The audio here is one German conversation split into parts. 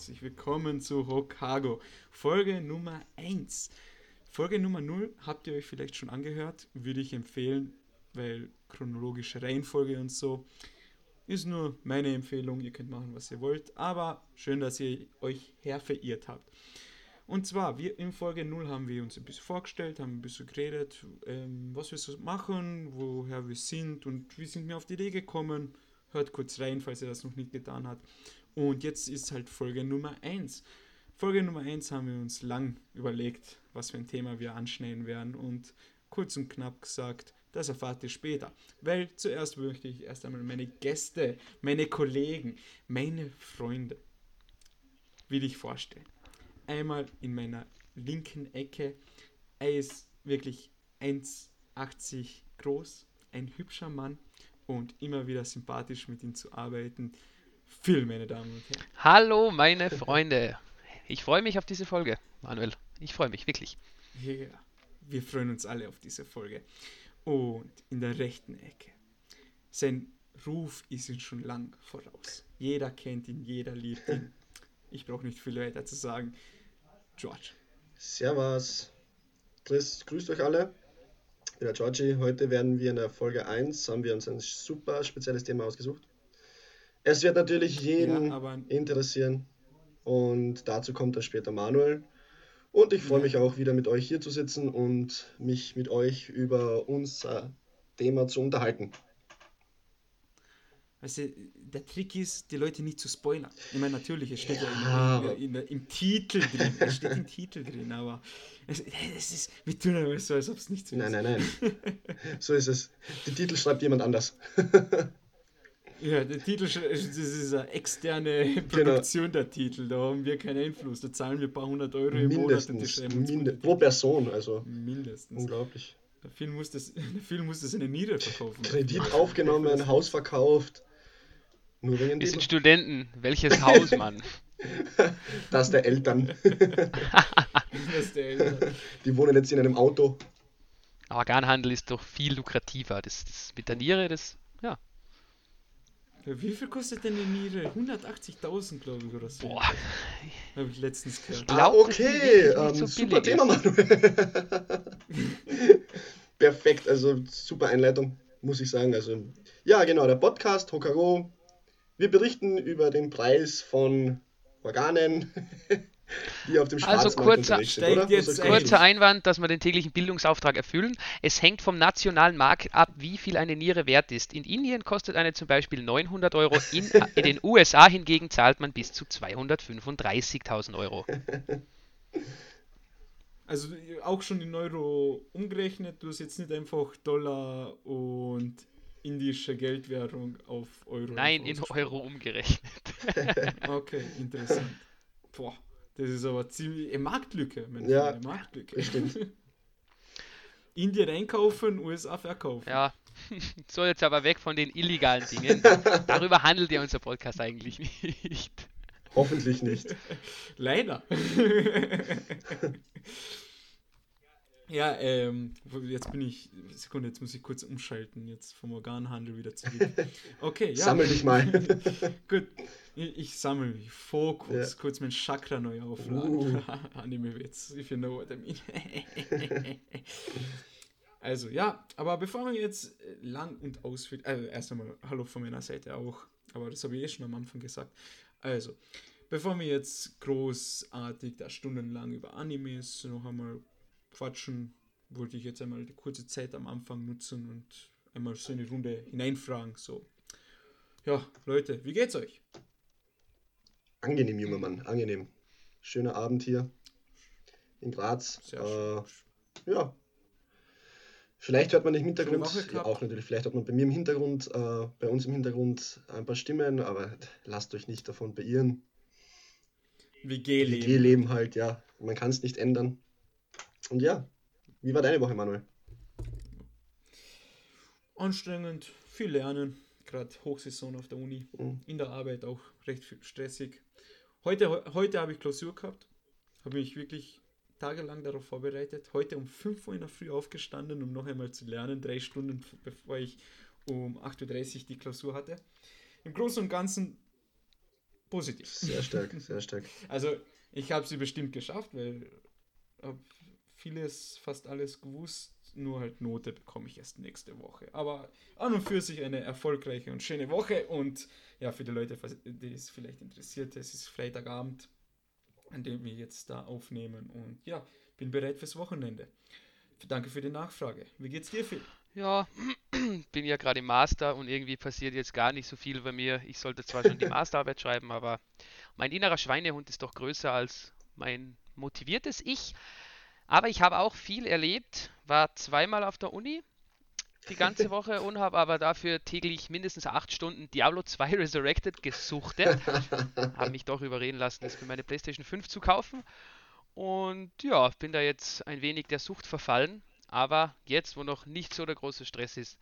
Herzlich willkommen zu Hokago, Folge Nummer 1. Folge Nummer 0 habt ihr euch vielleicht schon angehört, würde ich empfehlen, weil chronologische Reihenfolge und so ist nur meine Empfehlung, ihr könnt machen, was ihr wollt, aber schön, dass ihr euch herverirrt habt. Und zwar, wir in Folge 0 haben wir uns ein bisschen vorgestellt, haben ein bisschen geredet, ähm, was wir so machen, woher wir sind und wie sind wir auf die Idee gekommen. Hört kurz rein, falls ihr das noch nicht getan habt. Und jetzt ist halt Folge Nummer 1. Folge Nummer 1 haben wir uns lang überlegt, was für ein Thema wir anschneiden werden. Und kurz und knapp gesagt, das erfahrt ihr später. Weil zuerst möchte ich erst einmal meine Gäste, meine Kollegen, meine Freunde will ich vorstellen einmal in meiner linken Ecke. Er ist wirklich 1,80 groß, ein hübscher Mann und immer wieder sympathisch mit ihm zu arbeiten. Phil, meine Damen und Herren. Hallo, meine Freunde. Ich freue mich auf diese Folge, Manuel. Ich freue mich wirklich. Ja, wir freuen uns alle auf diese Folge. Und in der rechten Ecke. Sein Ruf ist ihm schon lang voraus. Jeder kennt ihn, jeder liebt ihn. Ich brauche nicht viel weiter zu sagen. George. Servus. Grüß, grüßt euch alle. Ich bin der Georgie. Heute werden wir in der Folge 1, haben wir uns ein super spezielles Thema ausgesucht. Es wird natürlich jeden ja, interessieren und dazu kommt dann später Manuel. Und ich freue mich auch wieder mit euch hier zu sitzen und mich mit euch über unser Thema zu unterhalten. Weißt du, der Trick ist, die Leute nicht zu spoilern. Ich meine, natürlich, es steht ja, ja in, in, in, im Titel drin. Es steht im Titel drin, aber es, es ist, wir tun aber so, als ob es nicht so ist. Nein, nein, nein. so ist es. Den Titel schreibt jemand anders. ja, der Titel das ist eine externe genau. Produktion genau. der Titel. Da haben wir keinen Einfluss. Da zahlen wir ein paar hundert Euro im Mindestens, Monat. Und Minde pro Person, also. Mindestens. Unglaublich. Der Film muss das, der Film muss das eine Niere verkaufen. Kredit aufgenommen, Haus verkauft. Nur wegen Wir sind Studenten. Welches Haus, Mann? das der Eltern. das der Eltern. Die wohnen jetzt in einem Auto. Organhandel ist doch viel lukrativer. Das, das mit der Niere, das, ja. Wie viel kostet denn eine Niere? 180.000, glaube ich, oder so. Boah. Habe ich letztens gehört. Ich glaub, ah, okay. Ähm, so super Thema, Manuel. Perfekt, also super Einleitung, muss ich sagen. Also, ja, genau, der Podcast Hokaro wir berichten über den Preis von Organen, die auf dem also kurzer, jetzt kurzer Einwand, dass wir den täglichen Bildungsauftrag erfüllen. Es hängt vom nationalen Markt ab, wie viel eine Niere wert ist. In Indien kostet eine zum Beispiel 900 Euro, in, in den USA hingegen zahlt man bis zu 235.000 Euro. Also auch schon in Euro umgerechnet, du hast jetzt nicht einfach Dollar und indische Geldwährung auf Euro. Nein, in Euro umgerechnet. okay, interessant. Boah, das ist aber ziemlich eine Marktlücke. Ja, eine Marktlücke. stimmt. Indien einkaufen, USA verkaufen. Ja, so jetzt aber weg von den illegalen Dingen. Darüber handelt ja unser Podcast eigentlich nicht. Hoffentlich nicht. Leider. Ja, ähm, jetzt bin ich, Sekunde, jetzt muss ich kurz umschalten, jetzt vom Organhandel wieder zurück. Okay, ja. Sammel dich mal. Gut, ich, ich sammle mich. Fokus, ja. kurz mein Chakra neu aufladen. Uh. Anime-Witz, if you know what I mean. also, ja, aber bevor wir jetzt lang und ausführlich, also erst einmal Hallo von meiner Seite auch, aber das habe ich eh schon am Anfang gesagt. Also, bevor wir jetzt großartig da stundenlang über Animes noch einmal quatschen, wollte ich jetzt einmal die kurze Zeit am Anfang nutzen und einmal so eine Runde hineinfragen. So, ja, Leute, wie geht's euch? Angenehm, junger Mann, angenehm. Schöner Abend hier in Graz. Sehr äh, ja. Vielleicht hört man im Hintergrund, ja, auch natürlich, vielleicht hört man bei mir im Hintergrund, äh, bei uns im Hintergrund ein paar Stimmen, aber lasst euch nicht davon beirren. WG-Leben. WG-Leben halt, ja. Man kann es nicht ändern. Und ja, wie war deine Woche, Manuel? Anstrengend, viel lernen, gerade Hochsaison auf der Uni, mhm. in der Arbeit auch recht stressig. Heute, heute habe ich Klausur gehabt, habe mich wirklich tagelang darauf vorbereitet. Heute um 5 Uhr in der Früh aufgestanden, um noch einmal zu lernen, drei Stunden bevor ich um 8.30 Uhr die Klausur hatte. Im Großen und Ganzen positiv. Sehr stark, sehr stark. Also ich habe sie bestimmt geschafft, weil ich vieles, fast alles gewusst, nur halt Note bekomme ich erst nächste Woche. Aber an und für sich eine erfolgreiche und schöne Woche und ja, für die Leute, die es vielleicht interessiert, es ist Freitagabend, an dem wir jetzt da aufnehmen und ja, bin bereit fürs Wochenende. Danke für die Nachfrage. Wie geht's dir, Phil? Ja, bin ja gerade im Master und irgendwie passiert jetzt gar nicht so viel bei mir. Ich sollte zwar schon die Masterarbeit schreiben, aber mein innerer Schweinehund ist doch größer als mein motiviertes Ich. Aber ich habe auch viel erlebt, war zweimal auf der Uni die ganze Woche und habe aber dafür täglich mindestens acht Stunden Diablo 2 Resurrected gesuchtet. habe mich doch überreden lassen, das für meine PlayStation 5 zu kaufen. Und ja, bin da jetzt ein wenig der Sucht verfallen. Aber jetzt, wo noch nicht so der große Stress ist,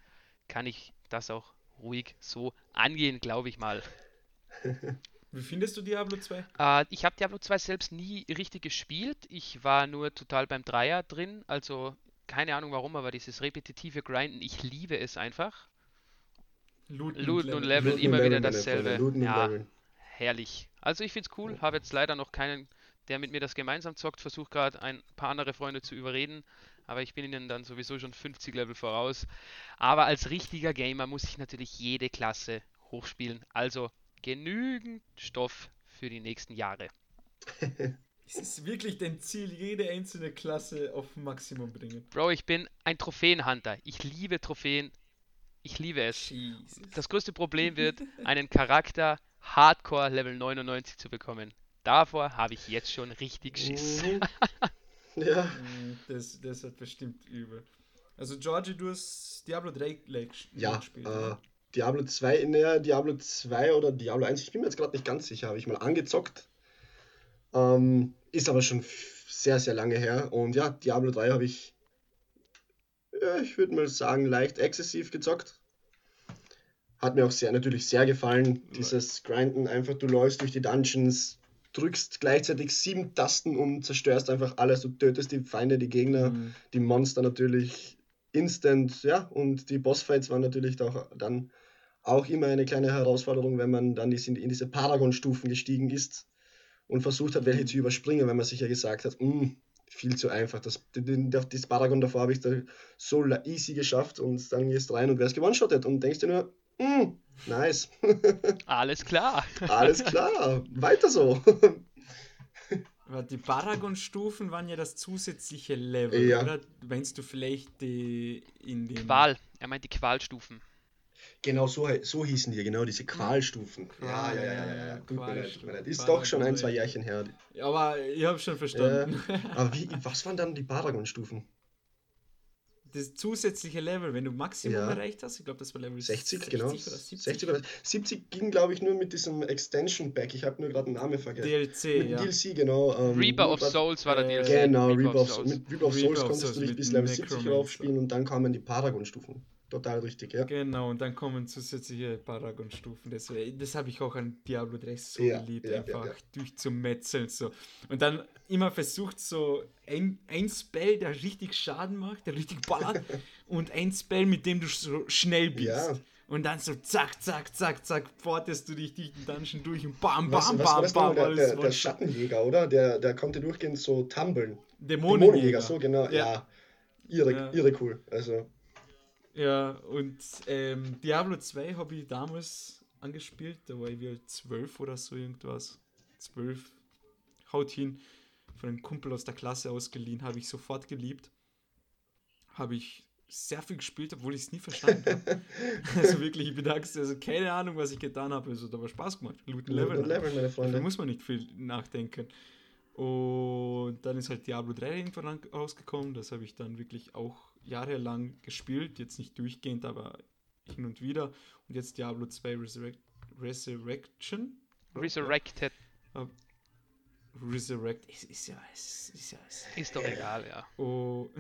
kann ich das auch ruhig so angehen, glaube ich mal. Wie findest du Diablo 2? Äh, ich habe Diablo 2 selbst nie richtig gespielt. Ich war nur total beim Dreier drin. Also keine Ahnung warum, aber dieses repetitive Grinden, ich liebe es einfach. Looten, Looten und Level, Looten immer wieder dasselbe. ja, herrlich. Also ich finde es cool. Habe jetzt leider noch keinen, der mit mir das gemeinsam zockt. Versuche gerade ein paar andere Freunde zu überreden. Aber ich bin ihnen dann sowieso schon 50 Level voraus. Aber als richtiger Gamer muss ich natürlich jede Klasse hochspielen. Also genügend Stoff für die nächsten Jahre. es ist wirklich dein Ziel, jede einzelne Klasse auf Maximum bringen. Bro, ich bin ein Trophäenhunter. Ich liebe Trophäen. Ich liebe es. Jesus. Das größte Problem wird, einen Charakter Hardcore Level 99 zu bekommen. Davor habe ich jetzt schon richtig Schiss. Mhm. ja. Mm, das, das hat bestimmt übel. Also, Georgie, du hast Diablo 3 ja, gespielt. Äh, Diablo 2, naja, Diablo 2 oder Diablo 1, ich bin mir jetzt gerade nicht ganz sicher, habe ich mal angezockt. Ähm, ist aber schon sehr, sehr lange her. Und ja, Diablo 3 habe ich, ja, ich würde mal sagen, leicht exzessiv gezockt. Hat mir auch sehr, natürlich sehr gefallen, dieses Grinden, einfach du läufst durch die Dungeons, drückst gleichzeitig sieben Tasten und zerstörst einfach alles. Du tötest die Feinde, die Gegner, mhm. die Monster natürlich instant, ja, und die Bossfights waren natürlich auch dann auch immer eine kleine Herausforderung, wenn man dann in diese Paragon-Stufen gestiegen ist und versucht hat, welche zu überspringen, wenn man sich ja gesagt hat, hm, viel zu einfach. Das, das Paragon davor habe ich da so easy geschafft und dann gehst rein und wärst gewonshottet und denkst dir nur, mm, nice. Alles klar. Alles klar, weiter so. Die Paragon-Stufen waren ja das zusätzliche Level, ja. oder? Meinst du vielleicht die in den. Qual, er meint die Qualstufen. Genau, so, so hießen die, genau, diese Qualstufen. Ja, ja, ja, ja, ja, ja. Gut, mir Ist doch schon ein, zwei Jährchen her. Ja, aber ich habe schon verstanden. Äh, aber wie, was waren dann die Paragon-Stufen? Das zusätzliche Level, wenn du Maximum ja. erreicht hast, ich glaube, das war Level 60, 60 genau. Oder 70. 60 oder 70 ging, glaube ich, nur mit diesem Extension Pack. Ich habe nur gerade den Namen vergessen. DLC, mit ja. DLC, genau. Ähm, Reaper of Souls war der DLC. Genau, Reaper, of Souls. Mit Reaper of Souls konntest du dich bis Level 70 raufspielen und dann kamen die Paragon-Stufen. Total richtig, ja. Genau, und dann kommen zusätzliche Paragon-Stufen. Das, das habe ich auch an Diablo 3 so ja, geliebt, ja, einfach ja, durchzumetzeln. So. Und dann immer versucht, so ein, ein Spell, der richtig Schaden macht, der richtig ballert, und ein Spell, mit dem du so schnell bist. Ja. Und dann so zack, zack, zack, zack, portest du dich durch den Dungeon durch und bam, bam, was, bam, was bam, bam. Der, der, der Schattenjäger, oder? Der, der konnte durchgehend so tummeln. Dämonenjäger. Dämonenjäger, so genau, ja. ja. Irre, ja. irre cool. Also. Ja, und ähm, Diablo 2 habe ich damals angespielt, da war ich wieder 12 oder so irgendwas. 12. Haut hin. Von einem Kumpel aus der Klasse ausgeliehen, habe ich sofort geliebt. Habe ich sehr viel gespielt, obwohl ich es nie verstanden habe. also wirklich, ich bedanke also keine Ahnung, was ich getan habe. Also, da war Spaß gemacht. Looten Level. Level, meine Freunde. Da muss man nicht viel nachdenken. Und dann ist halt Diablo 3 irgendwann rausgekommen. Das habe ich dann wirklich auch jahrelang gespielt, jetzt nicht durchgehend, aber hin und wieder. Und jetzt Diablo 2 Resurrect Resurrection. Resurrected. Uh, Resurrect ist, ist, ja, ist, ist ja. Ist, ist doch egal, ja. Oh.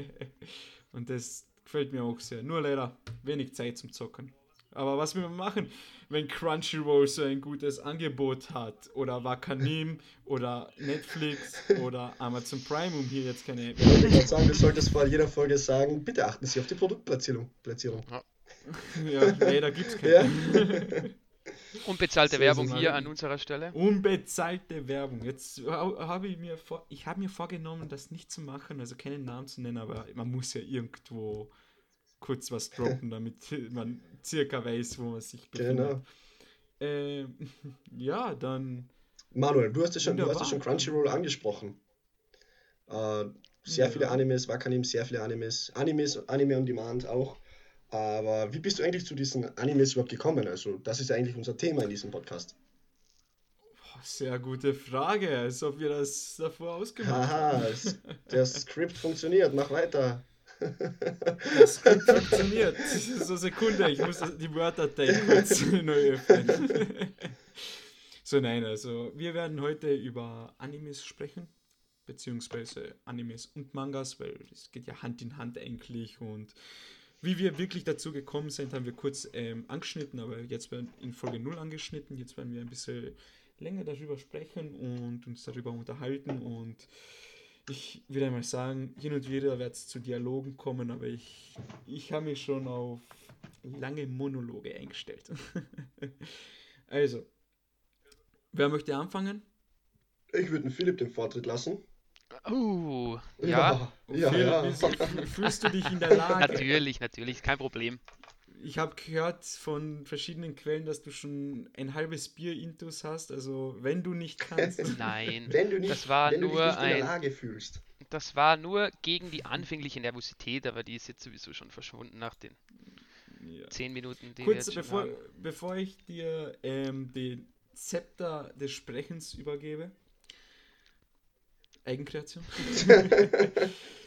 und das gefällt mir auch sehr. Nur leider wenig Zeit zum Zocken. Aber was will man machen, wenn Crunchyroll so ein gutes Angebot hat? Oder Wakanim oder Netflix oder Amazon Prime, um hier jetzt keine. Ich wollte gerade sagen, du solltest vor jeder Folge sagen, bitte achten Sie auf die Produktplatzierung. Platzierung. Ja, ja leider gibt es keine. Ja. Unbezahlte so Werbung hier an unserer Stelle. Unbezahlte Werbung. Jetzt habe ich mir vor, ich habe mir vorgenommen, das nicht zu machen, also keinen Namen zu nennen, aber man muss ja irgendwo kurz was droppen, damit man circa weiß, wo man sich befindet. Genau. Äh, ja, dann. Manuel, du hast ja schon, du hast ja schon Crunchyroll angesprochen. Äh, sehr ja. viele Animes, Wakanim, sehr viele Animes, Animes, Anime on Demand auch. Aber wie bist du eigentlich zu diesen Animes überhaupt gekommen? Also, das ist ja eigentlich unser Thema in diesem Podcast. Sehr gute Frage, als ob wir das davor ausgemacht haben. Aha, der Skript funktioniert, mach weiter. Das funktioniert. So Sekunde, ich muss die Word-Datei kurz neu öffnen. So, nein, also wir werden heute über Animes sprechen, beziehungsweise Animes und Mangas, weil es geht ja Hand in Hand eigentlich und wie wir wirklich dazu gekommen sind, haben wir kurz ähm, angeschnitten, aber jetzt werden in Folge 0 angeschnitten. Jetzt werden wir ein bisschen länger darüber sprechen und uns darüber unterhalten und ich würde einmal sagen, hin und wieder wird es zu Dialogen kommen, aber ich, ich habe mich schon auf lange Monologe eingestellt. also, wer möchte anfangen? Ich würde Philipp den Vortritt lassen. Oh, ja. Ja, ja, ja. Fühlst du dich in der Lage? Natürlich, natürlich, kein Problem ich habe gehört von verschiedenen Quellen, dass du schon ein halbes Bier intus hast. Also wenn du nicht kannst. Nein, wenn du nicht, das war wenn nur du dich nicht ein, in der Lage fühlst. Das war nur gegen die anfängliche Nervosität, aber die ist jetzt sowieso schon verschwunden nach den ja. zehn Minuten. Die Kurz, bevor, bevor ich dir ähm, den Zepter des Sprechens übergebe. Eigenkreation.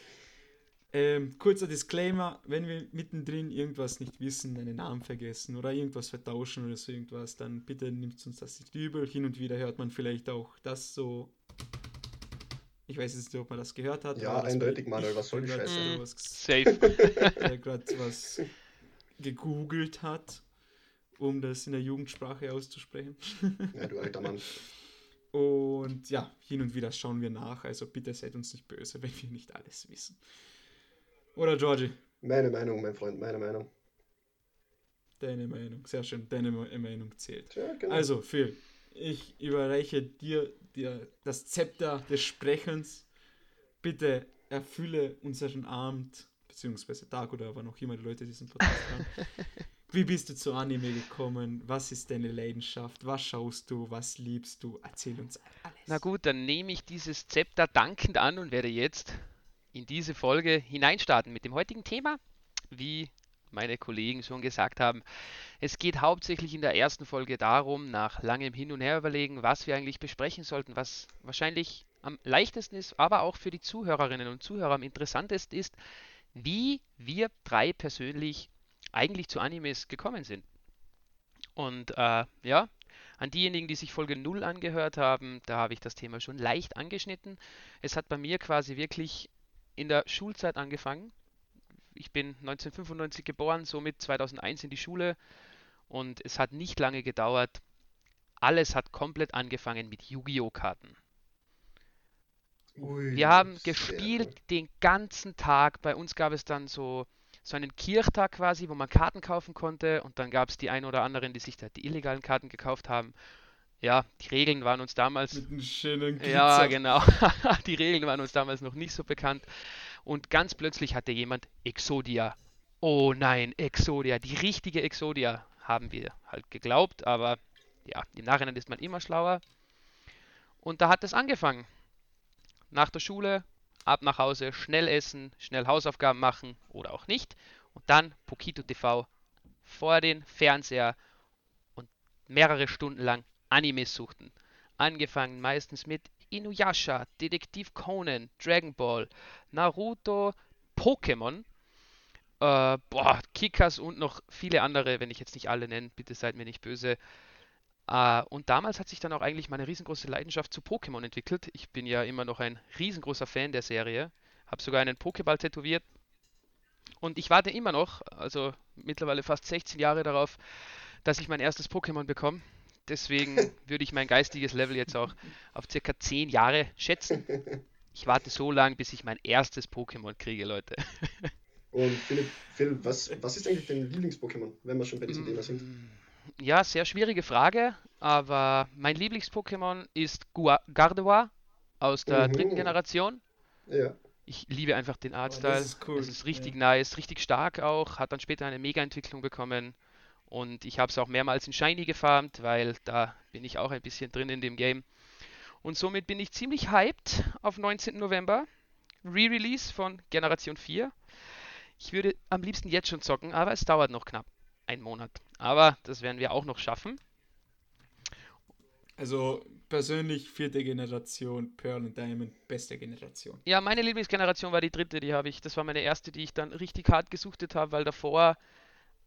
Ähm, kurzer Disclaimer, wenn wir mittendrin irgendwas nicht wissen, einen Namen vergessen oder irgendwas vertauschen oder so irgendwas, dann bitte nimmt uns das nicht übel. Hin und wieder hört man vielleicht auch das so. Ich weiß jetzt nicht, ob man das gehört hat. Ja, eindeutig, Manuel, was soll die Scheiße? Mm, safe. der gerade was gegoogelt hat, um das in der Jugendsprache auszusprechen. ja, du alter Mann. Und ja, hin und wieder schauen wir nach, also bitte seid uns nicht böse, wenn wir nicht alles wissen. Oder Georgie? Meine Meinung, mein Freund, meine Meinung. Deine Meinung, sehr schön. Deine Meinung zählt. Ja, genau. Also, Phil, ich überreiche dir, dir das Zepter des Sprechens. Bitte erfülle unseren Abend, beziehungsweise Tag oder wann auch immer die Leute diesen Podcast haben. Wie bist du zu Anime gekommen? Was ist deine Leidenschaft? Was schaust du? Was liebst du? Erzähl uns alles. Na gut, dann nehme ich dieses Zepter dankend an und werde jetzt in diese Folge hineinstarten mit dem heutigen Thema. Wie meine Kollegen schon gesagt haben, es geht hauptsächlich in der ersten Folge darum, nach langem Hin und Her überlegen, was wir eigentlich besprechen sollten, was wahrscheinlich am leichtesten ist, aber auch für die Zuhörerinnen und Zuhörer am interessantesten ist, wie wir drei persönlich eigentlich zu Animes gekommen sind. Und äh, ja, an diejenigen, die sich Folge 0 angehört haben, da habe ich das Thema schon leicht angeschnitten. Es hat bei mir quasi wirklich in der Schulzeit angefangen. Ich bin 1995 geboren, somit 2001 in die Schule und es hat nicht lange gedauert. Alles hat komplett angefangen mit Yu-Gi-Oh! Karten. Ui, wir haben gespielt gut. den ganzen Tag. Bei uns gab es dann so, so einen Kirchtag quasi, wo man Karten kaufen konnte. Und dann gab es die ein oder anderen, die sich da die illegalen Karten gekauft haben. Ja, die Regeln waren uns damals. Mit einem schönen Glitzer. Ja, genau. die Regeln waren uns damals noch nicht so bekannt. Und ganz plötzlich hatte jemand Exodia. Oh nein, Exodia, die richtige Exodia, haben wir halt geglaubt, aber ja, im Nachhinein ist man immer schlauer. Und da hat es angefangen. Nach der Schule, ab nach Hause, schnell essen, schnell Hausaufgaben machen oder auch nicht. Und dann Pokito TV vor den Fernseher und mehrere Stunden lang Animes suchten. Angefangen meistens mit Inuyasha, Detektiv Conan, Dragon Ball, Naruto, Pokémon, äh, boah, Kickers und noch viele andere, wenn ich jetzt nicht alle nenne, bitte seid mir nicht böse. Äh, und damals hat sich dann auch eigentlich meine riesengroße Leidenschaft zu Pokémon entwickelt. Ich bin ja immer noch ein riesengroßer Fan der Serie, habe sogar einen Pokéball tätowiert. Und ich warte immer noch, also mittlerweile fast 16 Jahre darauf, dass ich mein erstes Pokémon bekomme. Deswegen würde ich mein geistiges Level jetzt auch auf circa 10 Jahre schätzen. Ich warte so lange, bis ich mein erstes Pokémon kriege, Leute. Und Philipp, Phil, was, was ist eigentlich dein Lieblings-Pokémon, wenn wir schon bei diesem Thema sind? ja, sehr schwierige Frage, aber mein Lieblings-Pokémon ist Gardevoir aus der mhm. dritten Generation. Ja. Ich liebe einfach den Artstyle. Oh, ist cool. Es ist richtig ja. nice, richtig stark auch, hat dann später eine Mega-Entwicklung bekommen. Und ich habe es auch mehrmals in Shiny gefarmt, weil da bin ich auch ein bisschen drin in dem Game. Und somit bin ich ziemlich hyped auf 19. November. Re-Release von Generation 4. Ich würde am liebsten jetzt schon zocken, aber es dauert noch knapp einen Monat. Aber das werden wir auch noch schaffen. Also persönlich vierte Generation, Pearl und Diamond, beste Generation. Ja, meine Lieblingsgeneration war die dritte, die habe ich. Das war meine erste, die ich dann richtig hart gesuchtet habe, weil davor,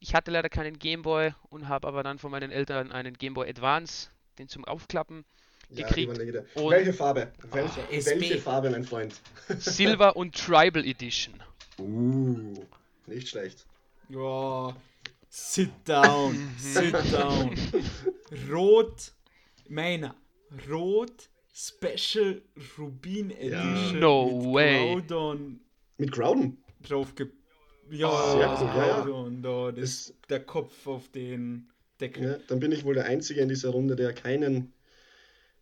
ich hatte leider keinen Gameboy und habe aber dann von meinen Eltern einen Gameboy Advance, den zum Aufklappen, ja, gekriegt. welche Farbe? Welche, oh, welche Farbe, mein Freund? Silver und Tribal Edition. Uh, nicht schlecht. Ja, sit down, sit down. Rot, meiner. Rot Special Rubin Edition. No mit way. Groudon mit Groudon? Drauf ge ja, oh, sehr cool. Groudon, da, das ist der Kopf auf den Deckel. Ja, dann bin ich wohl der Einzige in dieser Runde, der keinen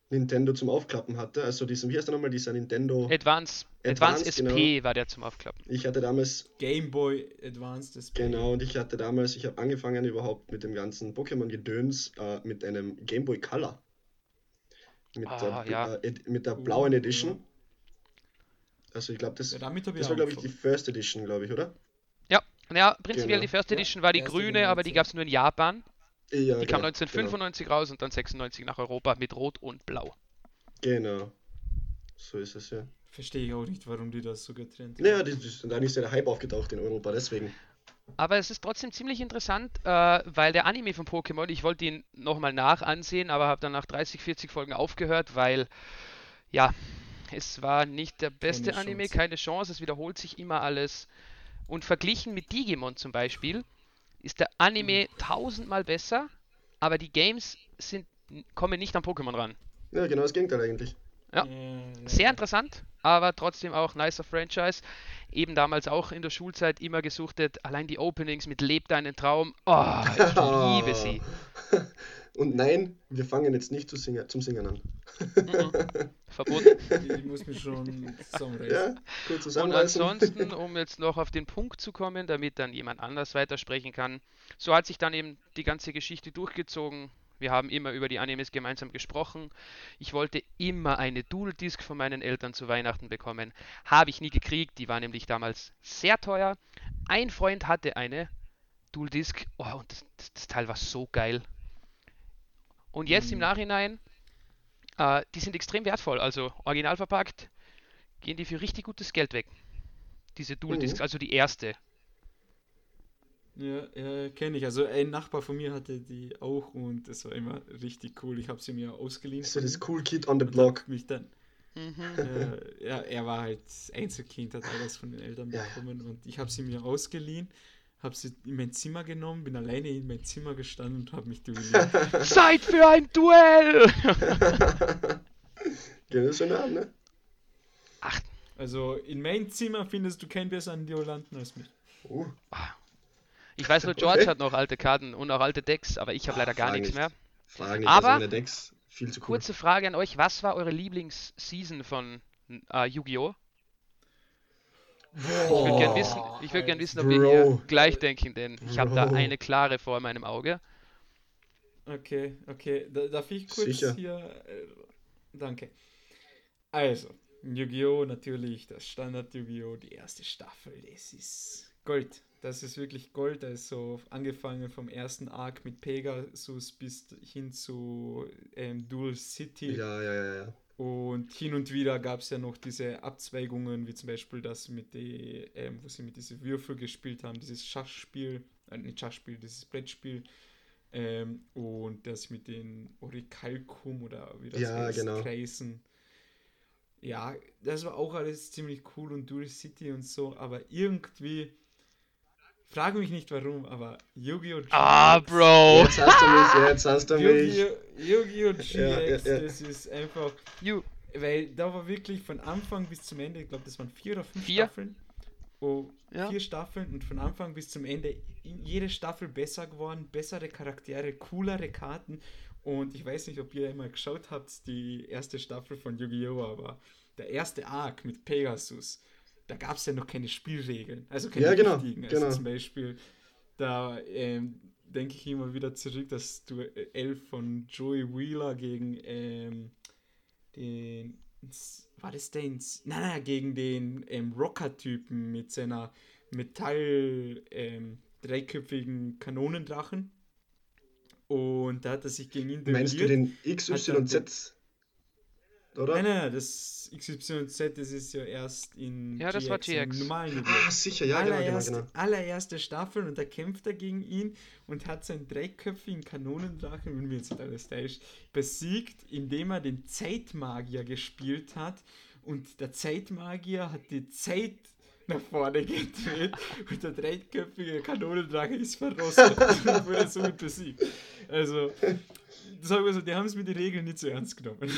Nintendo zum Aufklappen hatte. Also diesen, wie heißt der nochmal, dieser Nintendo Advance, Advance, Advance SP genau. war der zum Aufklappen. Ich hatte damals Game Boy Advance SP. Genau, und ich hatte damals, ich habe angefangen überhaupt mit dem ganzen Pokémon-Gedöns äh, mit einem Game Boy Color. Mit, ah, der, ja. äh, mit der blauen Edition. Also ich glaube, das, ja, das war glaube ich die First Edition, glaube ich, oder? Ja, ja prinzipiell genau. die First Edition war die grüne, aber die gab es nur in Japan. Ja, die kam 1995 genau. raus und dann 96 nach Europa mit Rot und Blau. Genau. So ist es ja. Verstehe ich auch nicht, warum die das so getrennt haben. Naja, da ist ja der Hype aufgetaucht in Europa, deswegen. Aber es ist trotzdem ziemlich interessant, äh, weil der Anime von Pokémon, ich wollte ihn nochmal nachansehen, aber habe dann nach 30, 40 Folgen aufgehört, weil, ja, es war nicht der beste keine Anime, Chance. keine Chance, es wiederholt sich immer alles. Und verglichen mit Digimon zum Beispiel, ist der Anime tausendmal besser, aber die Games sind, kommen nicht an Pokémon ran. Ja, genau das Gegenteil eigentlich. Ja, sehr interessant, aber trotzdem auch nicer Franchise. Eben damals auch in der Schulzeit immer gesuchtet, allein die Openings mit Leb deinen Traum. Oh, ich liebe sie. Und nein, wir fangen jetzt nicht zu singen, zum Singen an. Mhm. Verboten. Ich muss mich schon zusammenreißen. Ja, kurz zusammenreißen. Und ansonsten, um jetzt noch auf den Punkt zu kommen, damit dann jemand anders weitersprechen kann, so hat sich dann eben die ganze Geschichte durchgezogen. Wir haben immer über die Animes gemeinsam gesprochen. Ich wollte immer eine Dual Disc von meinen Eltern zu Weihnachten bekommen. Habe ich nie gekriegt, die war nämlich damals sehr teuer. Ein Freund hatte eine Dual Disc. Oh, und das, das Teil war so geil. Und jetzt mhm. im Nachhinein, äh, die sind extrem wertvoll. Also original verpackt, gehen die für richtig gutes Geld weg. Diese Dual Discs, mhm. also die erste. Ja, ja kenne ich. Also ein Nachbar von mir hatte die auch und das war immer richtig cool. Ich habe sie mir ausgeliehen. So das Cool Kid on the Block. Mich dann. Mhm. Äh, ja, er war halt Einzelkind, hat alles von den Eltern bekommen ja. und ich habe sie mir ausgeliehen habe sie in mein Zimmer genommen, bin alleine in mein Zimmer gestanden und habe mich duelliert. Zeit für ein Duell! ja, das ist schon an, ne? Ach. Also in meinem Zimmer findest du keinen besseren Duellanten als mich. Uh. Ich weiß nur, George okay. hat noch alte Karten und auch alte Decks, aber ich habe leider gar nichts nicht. mehr. Frage nicht, aber Decks viel zu cool. kurze Frage an euch: Was war eure Lieblingsseason von äh, Yu-Gi-Oh? Ich würde gerne wissen, ich würd gern wissen, ob wir hier gleich denken, denn ich habe da eine klare vor meinem Auge. Okay, okay. Darf ich kurz Sicher. hier. Äh, danke. Also, Yu-Gi-Oh! natürlich, das Standard Yu-Gi-Oh! die erste Staffel, das ist Gold. Das ist wirklich Gold. Also angefangen vom ersten Arc mit Pegasus bis hin zu ähm, Dual City. Ja, ja, ja. ja. Und hin und wieder gab es ja noch diese Abzweigungen, wie zum Beispiel das mit die, ähm, wo sie mit diesen Würfel gespielt haben, dieses Schachspiel, äh, nicht Schachspiel, dieses Brettspiel. Ähm, und das mit den Orichalcum oder wie das ja, heißt, genau. Kreisen. Ja, das war auch alles ziemlich cool und Dual City und so, aber irgendwie Frage mich nicht warum, aber Yu-Gi-Oh! Ah, Bro! Jetzt hast du mich, jetzt hast du mich. Yu-Gi-Oh! GX, ja, ja, ja. das ist einfach. You. Weil da war wirklich von Anfang bis zum Ende, ich glaube, das waren vier oder fünf vier? Staffeln. oh, ja. vier Staffeln und von Anfang bis zum Ende jede Staffel besser geworden, bessere Charaktere, coolere Karten. Und ich weiß nicht, ob ihr immer geschaut habt, die erste Staffel von Yu-Gi-Oh! aber der erste Arc mit Pegasus, da gab es ja noch keine Spielregeln. Also keine ja, genau, richtigen. Also genau. zum Beispiel, da ähm, denke ich immer wieder zurück, das Duell von Joey Wheeler gegen ähm, den war das denn? Nein, nein, gegen den ähm, Rocker-Typen mit seiner Metall ähm, dreiköpfigen Kanonendrachen. Und da hat er sich gegen ihn Meinst du den XYZ? Oder? Nein, nein, das XYZ, das ist ja erst in ja, das GX, war GX. normalen Ah, sicher, ja, allererste, genau, genau, genau. Allererste Staffel und da kämpft er gegen ihn und hat seinen dreiköpfigen Kanonendrachen, wenn mir jetzt nicht alles täuscht, besiegt, indem er den Zeitmagier gespielt hat und der Zeitmagier hat die Zeit nach vorne gedreht und der dreiköpfige Kanonendrache ist verrostet und wurde somit besiegt. Also, sagen wir so, die haben es mit den Regeln nicht so ernst genommen.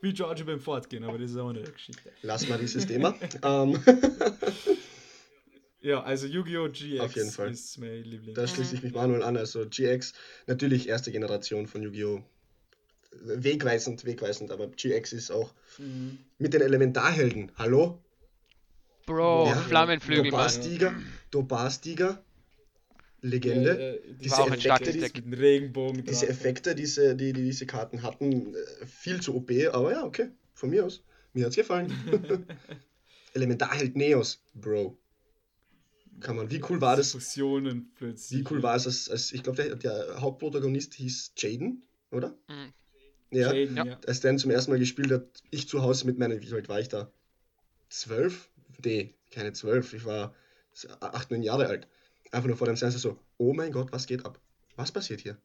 Wie George beim Fortgehen, aber das ist auch eine Geschichte. Lass mal dieses Thema. um. Ja, also Yu-Gi-Oh! GX Auf jeden Fall. ist mein Liebling. Da schließe ich mich Manuel an. Also GX, natürlich erste Generation von Yu-Gi-Oh! Wegweisend, wegweisend, aber GX ist auch mhm. mit den Elementarhelden. Hallo? Bro, ja, Flammenflügel. Dobastiger, Dobastiger, Legende. Ja, äh, diese, Effekte, diese, Regenbogen diese Effekte, diese, die, die diese Karten hatten, äh, viel zu OP, aber ja, okay, von mir aus. Mir hat's gefallen. Elementarheld Neos, Bro. Kann man, wie cool war das? Fusionen plötzlich. Wie cool war es, als, als ich glaube, der, der, Hauptprotagonist hieß Jaden, oder? Mhm. Ja, Jaden, ja. Als der zum ersten Mal gespielt hat, ich zu Hause mit meinen, wie alt war ich da? Zwölf? Nee, keine zwölf, ich war acht, neun Jahre alt. Einfach nur vor dem Fernseher so, oh mein Gott, was geht ab? Was passiert hier?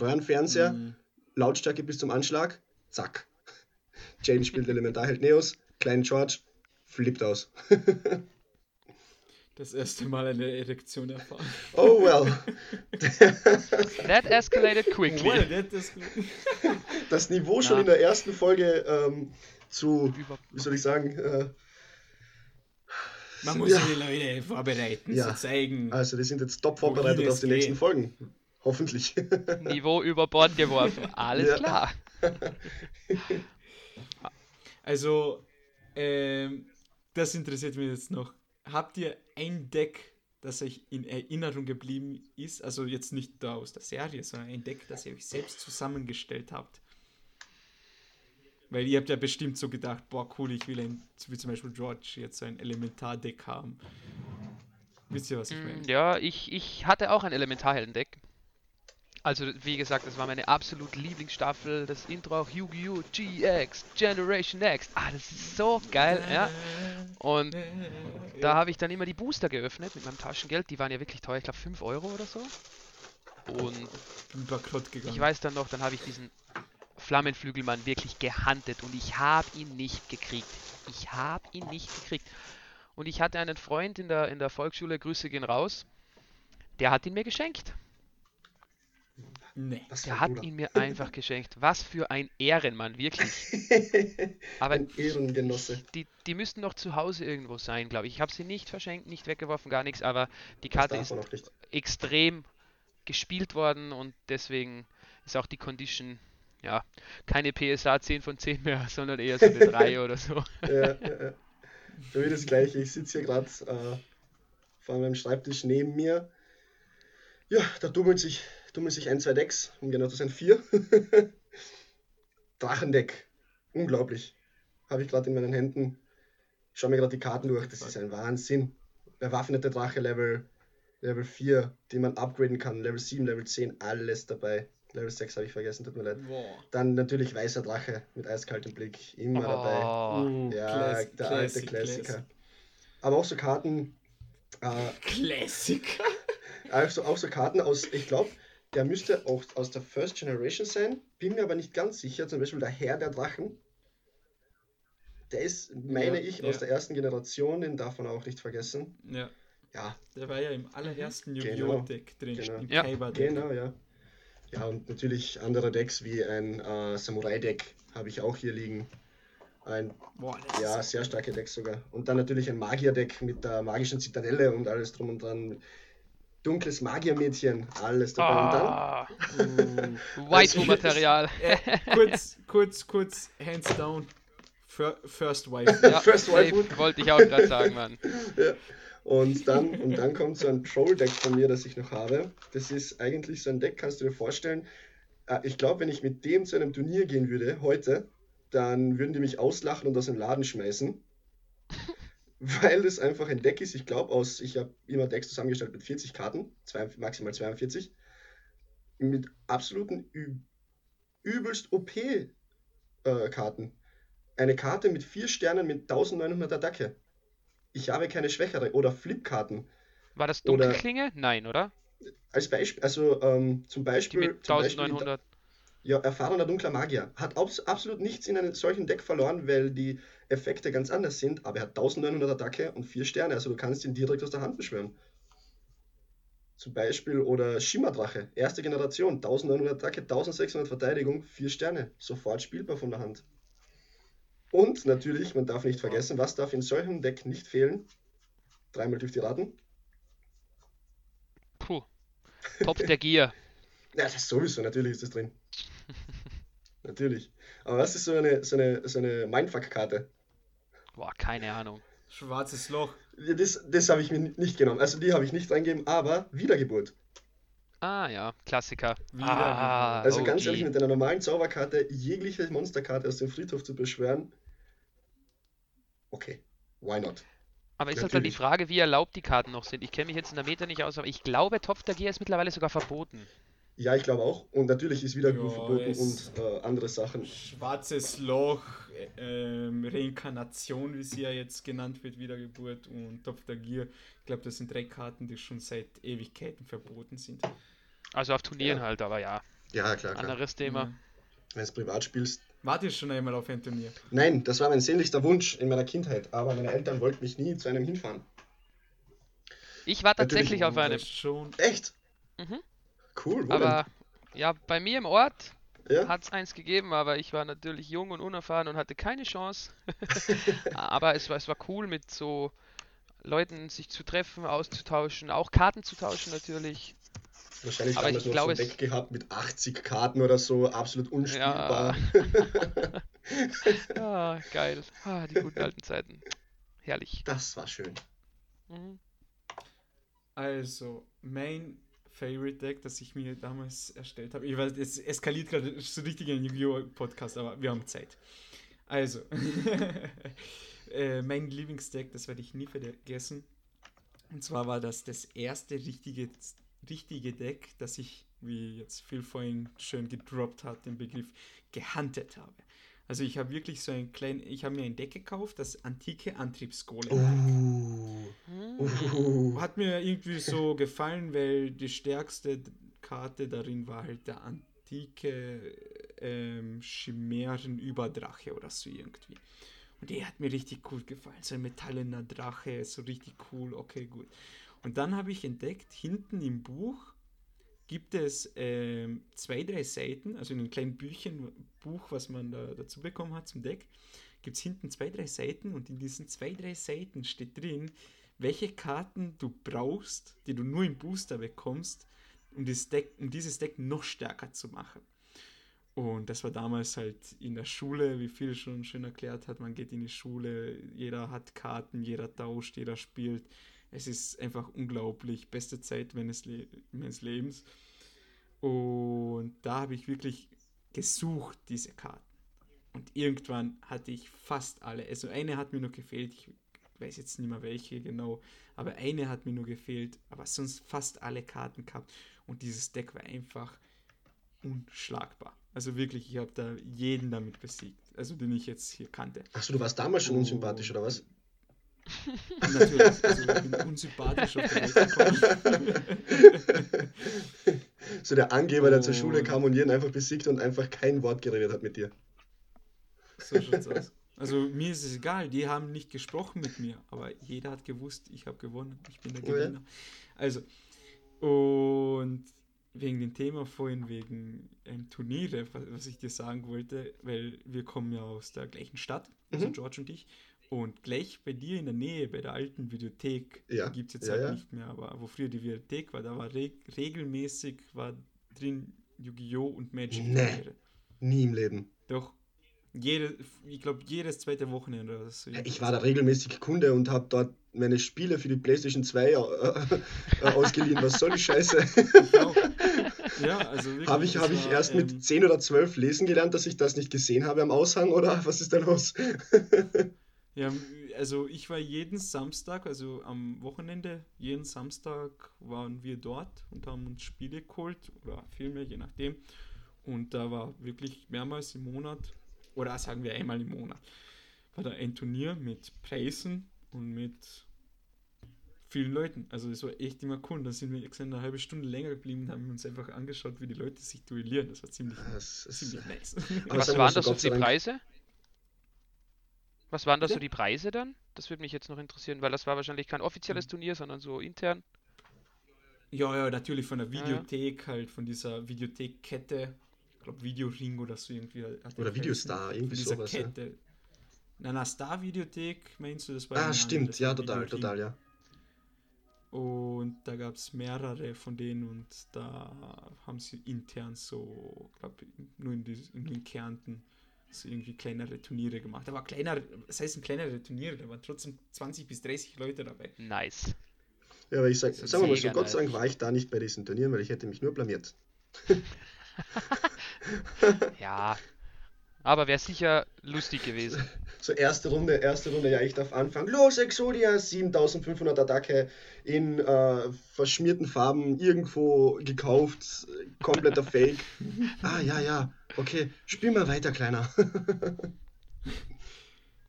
Röhrenfernseher, mhm. Lautstärke bis zum Anschlag, zack. James spielt Elementarheld Neos, Klein George flippt aus. das erste Mal eine Erektion erfahren. Oh well. that escalated quickly. Well, that escalated. das Niveau schon Na. in der ersten Folge ähm, zu, wie soll ich sagen, äh, man muss ja. die Leute vorbereiten, ja. zu zeigen. Also, die sind jetzt top vorbereitet auf die geht. nächsten Folgen. Hoffentlich. Niveau über Bord geworfen. Alles ja. klar. Also, ähm, das interessiert mich jetzt noch. Habt ihr ein Deck, das euch in Erinnerung geblieben ist? Also jetzt nicht da aus der Serie, sondern ein Deck, das ihr euch selbst zusammengestellt habt? Weil ihr habt ja bestimmt so gedacht, boah, cool, ich will ein, wie zum Beispiel George, jetzt so ein Elementardeck haben. Wisst ihr, was ich mm, meine? Ja, ich, ich hatte auch ein Elementarheldendeck. Also, wie gesagt, das war meine absolut Lieblingsstaffel. Das Intro auch Yu-Gi-Oh! GX, Generation X. Ah, das ist so geil, ja. Und da habe ich dann immer die Booster geöffnet mit meinem Taschengeld. Die waren ja wirklich teuer, ich glaube 5 Euro oder so. Und ich weiß dann noch, dann habe ich diesen Flammenflügelmann wirklich gehandelt und ich habe ihn nicht gekriegt. Ich habe ihn nicht gekriegt. Und ich hatte einen Freund in der, in der Volksschule, Grüße gehen raus, der hat ihn mir geschenkt. Nee. Der hat ihn mir einfach geschenkt. Was für ein Ehrenmann, wirklich. Aber ein Ehrengenosse. Die, die müssten noch zu Hause irgendwo sein, glaube ich. Ich habe sie nicht verschenkt, nicht weggeworfen, gar nichts, aber die Karte ist extrem gespielt worden und deswegen ist auch die Condition ja, keine PSA 10 von 10 mehr, sondern eher so eine 3 oder so. ja, ja, ja. Für mich das gleiche. Ich sitze hier gerade äh, vor meinem Schreibtisch neben mir. Ja, da tummeln sich, tummeln sich ein, zwei Decks, um genau zu sein, vier. Drachendeck. Unglaublich. Habe ich gerade in meinen Händen. Ich schaue mir gerade die Karten durch. Das ist ein Wahnsinn. Bewaffnete Drache Level, Level 4, die man upgraden kann. Level 7, Level 10, alles dabei. Level 6 habe ich vergessen, tut mir leid. Wow. Dann natürlich Weißer Drache mit eiskaltem Blick, immer oh. dabei. Uh, ja, Classic, der alte Klassiker. Classic. Aber auch so Karten. Äh, Klassiker? Also auch so Karten aus, ich glaube, der müsste auch aus der First Generation sein, bin mir aber nicht ganz sicher. Zum Beispiel der Herr der Drachen. Der ist, meine ja, ich, ja. aus der ersten Generation, den darf man auch nicht vergessen. Ja. Ja. Der war ja im allerersten Yu-Gi-Oh! Genau. Deck drin, genau. im ja. Genau, ja. Ja, und natürlich andere Decks wie ein äh, Samurai-Deck habe ich auch hier liegen. Ein Boah, ja, sehr starke Deck sogar. Und dann natürlich ein Magier-Deck mit der magischen Zitadelle und alles drum und dran. Dunkles Magiermädchen, alles dabei. Ah, und dann. Uh, Waifu-Material. äh, kurz, kurz, kurz, hands down. First Wife. Ja, First Wife. Wollte ich auch gerade sagen, Mann. ja. Und dann, und dann kommt so ein Troll-Deck von mir, das ich noch habe. Das ist eigentlich so ein Deck, kannst du dir vorstellen. Äh, ich glaube, wenn ich mit dem zu einem Turnier gehen würde, heute, dann würden die mich auslachen und aus dem Laden schmeißen. weil das einfach ein Deck ist. Ich glaube, aus, ich habe immer Decks zusammengestellt mit 40 Karten, zwei, maximal 42, mit absoluten übelst OP-Karten. Äh, Eine Karte mit 4 Sternen mit 1900 Attacke. Ich habe keine schwächere. Oder Flipkarten. War das Dunkelklinge? Oder, Nein, oder? Als Beispiel, also ähm, zum Beispiel. Die mit 1900. Beispiel, ja, erfahrener dunkler Magier. Hat absolut nichts in einem solchen Deck verloren, weil die Effekte ganz anders sind, aber er hat 1900 Attacke und 4 Sterne, also du kannst ihn direkt aus der Hand beschwören. Zum Beispiel, oder Schimmerdrache, erste Generation, 1900 Attacke, 1600 Verteidigung, 4 Sterne, sofort spielbar von der Hand. Und natürlich, man darf nicht vergessen, was darf in solchem Deck nicht fehlen? Dreimal dürft ihr raten. Puh. Top der Gier. ja, das ist sowieso, natürlich ist das drin. natürlich. Aber was ist so eine, so eine, so eine Mindfuck-Karte? Boah, keine Ahnung. Schwarzes Loch. Das, das habe ich mir nicht genommen. Also die habe ich nicht reingegeben, aber Wiedergeburt. Ah ja, Klassiker. Ah, also ganz ehrlich, mit einer normalen Zauberkarte jegliche Monsterkarte aus dem Friedhof zu beschwören. Okay, why not? Aber ist halt dann die Frage, wie erlaubt die Karten noch sind. Ich kenne mich jetzt in der Meta nicht aus, aber ich glaube, Topf der Gier ist mittlerweile sogar verboten. Ja, ich glaube auch. Und natürlich ist Wiedergeburt verboten und äh, andere Sachen. Schwarzes Loch, äh, Reinkarnation, wie sie ja jetzt genannt wird, Wiedergeburt und Topf der Gier. Ich glaube, das sind drei Karten, die schon seit Ewigkeiten verboten sind. Also auf Turnieren ja. halt, aber ja. Ja, klar. klar. Anderes Thema. Ja. Wenn du privat spielst. Wart ihr schon einmal auf ein Turnier? Nein, das war mein sehnlichster Wunsch in meiner Kindheit, aber meine Eltern wollten mich nie zu einem hinfahren. Ich war tatsächlich auf einem. Schon. Echt? Mhm. Cool. Wo aber denn? ja, bei mir im Ort ja? hat es eins gegeben, aber ich war natürlich jung und unerfahren und hatte keine Chance. aber es war, es war cool mit so Leuten sich zu treffen, auszutauschen, auch Karten zu tauschen natürlich. Wahrscheinlich aber ich glaube, so ein Deck gehabt mit 80 Karten oder so, absolut unspielbar. Ja, ah, geil. Ah, die guten alten Zeiten. Herrlich. Das war schön. Mhm. Also, mein Favorite Deck, das ich mir damals erstellt habe. Ich weiß, es eskaliert gerade so richtig ein Yu-Gi-Oh! Podcast, aber wir haben Zeit. Also, äh, mein Lieblingsdeck, das werde ich nie vergessen. Und zwar war das das erste richtige, richtige Deck, das ich, wie jetzt Phil vorhin schön gedroppt hat, den Begriff gehuntet habe. Also ich habe wirklich so ein kleines, ich habe mir ein Deck gekauft, das antike Antriebsgolem. Uh. Uh. Hat mir irgendwie so gefallen, weil die stärkste Karte darin war halt der antike ähm, Chimären-Überdrache oder so irgendwie. Und der hat mir richtig cool gefallen. So ein metallener Drache, so richtig cool, okay, gut. Und dann habe ich entdeckt, hinten im Buch gibt es äh, zwei, drei Seiten, also in einem kleinen Büchchen, Buch, was man da dazu bekommen hat zum Deck, gibt es hinten zwei, drei Seiten und in diesen zwei, drei Seiten steht drin, welche Karten du brauchst, die du nur im Booster bekommst, um, dieses Deck, um dieses Deck noch stärker zu machen. Und das war damals halt in der Schule, wie viel schon schön erklärt hat, man geht in die Schule, jeder hat Karten, jeder tauscht, jeder spielt es ist einfach unglaublich. Beste Zeit meines, Le meines Lebens. Und da habe ich wirklich gesucht, diese Karten. Und irgendwann hatte ich fast alle. Also eine hat mir nur gefehlt. Ich weiß jetzt nicht mehr welche genau. Aber eine hat mir nur gefehlt. Aber sonst fast alle Karten gehabt. Und dieses Deck war einfach unschlagbar. Also wirklich, ich habe da jeden damit besiegt. Also den ich jetzt hier kannte. Achso, du warst damals schon unsympathisch, oder was? Natürlich, also ich bin unsympathisch auf der Welt So der Angeber, der zur Schule kam und jeden einfach besiegt und einfach kein Wort geredet hat mit dir. So schaut's aus. Also mir ist es egal, die haben nicht gesprochen mit mir, aber jeder hat gewusst, ich habe gewonnen, ich bin der Gewinner. Oh ja. Also, und wegen dem Thema vorhin, wegen ähm, Turniere, was ich dir sagen wollte, weil wir kommen ja aus der gleichen Stadt, also mhm. George und ich. Und gleich bei dir in der Nähe, bei der alten Videothek, ja. gibt es jetzt ja, halt ja. nicht mehr, aber wo früher die Videothek war, da war reg regelmäßig war drin Yu-Gi-Oh! und Magic. Nee, nie im Leben. Doch, jede, ich glaube, jedes zweite Wochenende oder so. Ja, ich war da regelmäßig Kunde und habe dort meine Spiele für die PlayStation 2 äh, äh, ausgeliehen. Was soll die Scheiße? ja, also Habe ich, hab ich erst ähm, mit 10 oder 12 lesen gelernt, dass ich das nicht gesehen habe am Aushang oder was ist da los? ja, also ich war jeden Samstag, also am Wochenende, jeden Samstag waren wir dort und haben uns Spiele geholt oder Filme, je nachdem. Und da war wirklich mehrmals im Monat oder sagen wir einmal im Monat, war da ein Turnier mit Preisen und mit vielen Leuten. Also es war echt immer cool. Da sind wir extra eine halbe Stunde länger geblieben und haben uns einfach angeschaut, wie die Leute sich duellieren. Das war ziemlich, das ziemlich nice. Was waren das so die Preise? Was waren das ja? so die Preise dann? Das würde mich jetzt noch interessieren, weil das war wahrscheinlich kein offizielles mhm. Turnier, sondern so intern. Ja, ja, natürlich von der Videothek, ja. halt von dieser Videothekkette glaube Videoring oder so irgendwie. Oder Videostar, irgendwie dieser sowas. Kette. Ja. Na, na, Star-Videothek, meinst du, das war Ah, stimmt, ja, total, Videoring. total, ja. Und da gab es mehrere von denen und da haben sie intern so, glaube nur in, die, in den Kärnten so irgendwie kleinere Turniere gemacht. Da war kleiner, das heißt kleinere Turniere, da waren trotzdem 20 bis 30 Leute dabei. Nice. Ja, aber ich sag, sagen wir mal so, Gott sei Dank war ich da nicht bei diesen Turnieren, weil ich hätte mich nur blamiert. ja, aber wäre sicher lustig gewesen. So erste Runde, erste Runde, ja, ich darf anfangen. Los, Exodia, 7500 Attacke in äh, verschmierten Farben, irgendwo gekauft, kompletter Fake. Ah, ja, ja, okay, spiel mal weiter, Kleiner.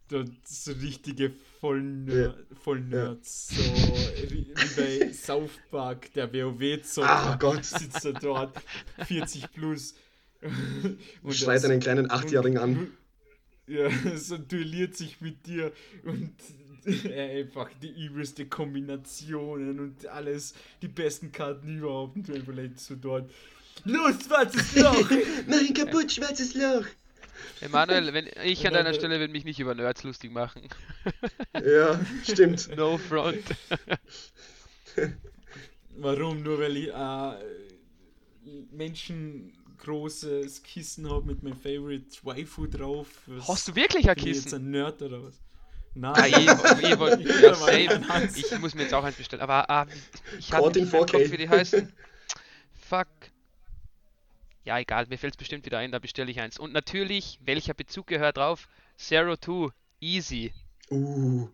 das richtige Vollner ja. Vollnerds, ja. so wie, bei South Park, der WoW-Zocker ah, Gott. sitzt er dort, 40 plus. und schreit einen kleinen Achtjährigen an. Ja, so duelliert sich mit dir und er einfach die übelste Kombinationen und alles, die besten Karten überhaupt und du überlegst so dort. Los, schwarzes Loch! Mach kaputt, schwarzes Loch! Emanuel, wenn ich an deiner Stelle würde mich nicht über Nerds lustig machen. Ja, stimmt. no front. Warum? Nur weil ich äh, Menschen großes Kissen habe mit meinem Favorite Waifu drauf. Was, Hast du wirklich ein Kissen? Jetzt ein Nerd oder was? Nein. Ah, ich, ich, ja, same. ich muss mir jetzt auch eins bestellen. Aber ah, ich habe nicht Kopf, wie die heißen. Ja, egal, mir fällt es bestimmt wieder ein, da bestelle ich eins. Und natürlich, welcher Bezug gehört drauf? Zero Two, easy. Uh.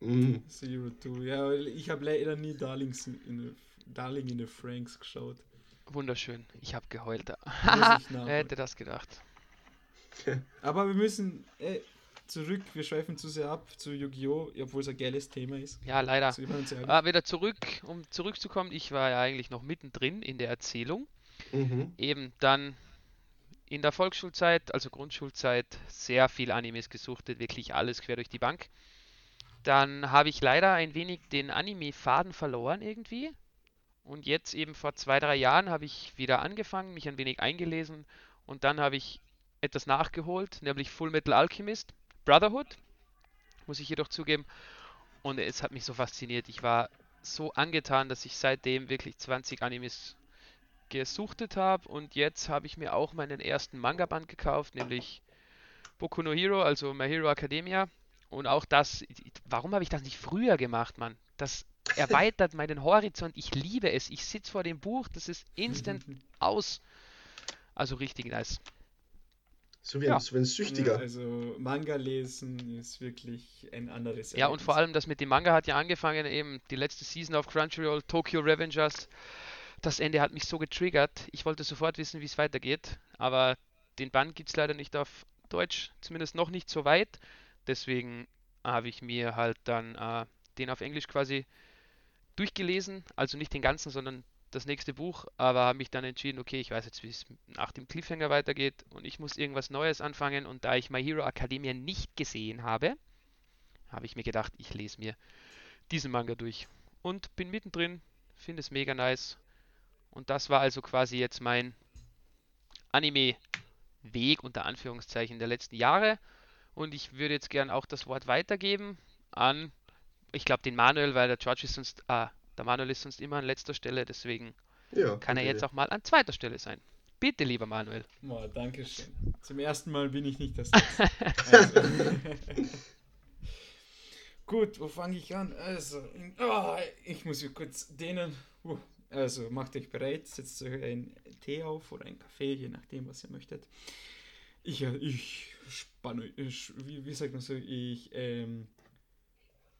Mm. Zero Two, ja, ich habe leider nie Darlings in, Darling in the Franks geschaut. Wunderschön. Ich habe geheult. Wer hätte das gedacht? Aber wir müssen äh, zurück, wir schweifen zu sehr ab zu Yu-Gi-Oh!, obwohl es ein geiles Thema ist. Ja, leider. Ah, wieder zurück, um zurückzukommen, ich war ja eigentlich noch mittendrin in der Erzählung. Mhm. Eben dann in der Volksschulzeit, also Grundschulzeit, sehr viel Animes gesuchtet, wirklich alles quer durch die Bank. Dann habe ich leider ein wenig den Anime-Faden verloren irgendwie. Und jetzt eben vor zwei, drei Jahren habe ich wieder angefangen, mich ein wenig eingelesen und dann habe ich etwas nachgeholt, nämlich Full Metal Alchemist, Brotherhood, muss ich jedoch zugeben. Und es hat mich so fasziniert. Ich war so angetan, dass ich seitdem wirklich 20 Animes gesuchtet habe und jetzt habe ich mir auch meinen ersten Manga-Band gekauft, nämlich Boku no Hero, also My Hero Academia. Und auch das, warum habe ich das nicht früher gemacht, Mann? Das erweitert meinen Horizont. Ich liebe es. Ich sitze vor dem Buch, das ist instant aus. Also richtig nice. So wie, ja. ein, so ein Süchtiger. Also Manga lesen ist wirklich ein anderes Ja, und vor allem das mit dem Manga hat ja angefangen, eben die letzte Season auf Crunchyroll, Tokyo Revengers. Das Ende hat mich so getriggert. Ich wollte sofort wissen, wie es weitergeht. Aber den Band gibt es leider nicht auf Deutsch, zumindest noch nicht so weit. Deswegen habe ich mir halt dann äh, den auf Englisch quasi durchgelesen, also nicht den ganzen, sondern das nächste Buch, aber habe mich dann entschieden, okay, ich weiß jetzt, wie es nach dem Cliffhanger weitergeht und ich muss irgendwas Neues anfangen und da ich My Hero Academia nicht gesehen habe, habe ich mir gedacht, ich lese mir diesen Manga durch und bin mittendrin, finde es mega nice Und das war also quasi jetzt mein Anime-Weg unter Anführungszeichen der letzten Jahre. Und ich würde jetzt gern auch das Wort weitergeben an, ich glaube, den Manuel, weil der George ist sonst, ah, der Manuel ist sonst immer an letzter Stelle, deswegen ja, kann er jetzt auch mal an zweiter Stelle sein. Bitte, lieber Manuel. Oh, danke schön. Zum ersten Mal bin ich nicht das. also. Gut, wo fange ich an? Also, oh, ich muss hier kurz dehnen. Also, macht euch bereit, setzt euch einen Tee auf oder einen Kaffee, je nachdem, was ihr möchtet. Ich, ich spanne, ich, wie, wie sagt man so, ich, ähm,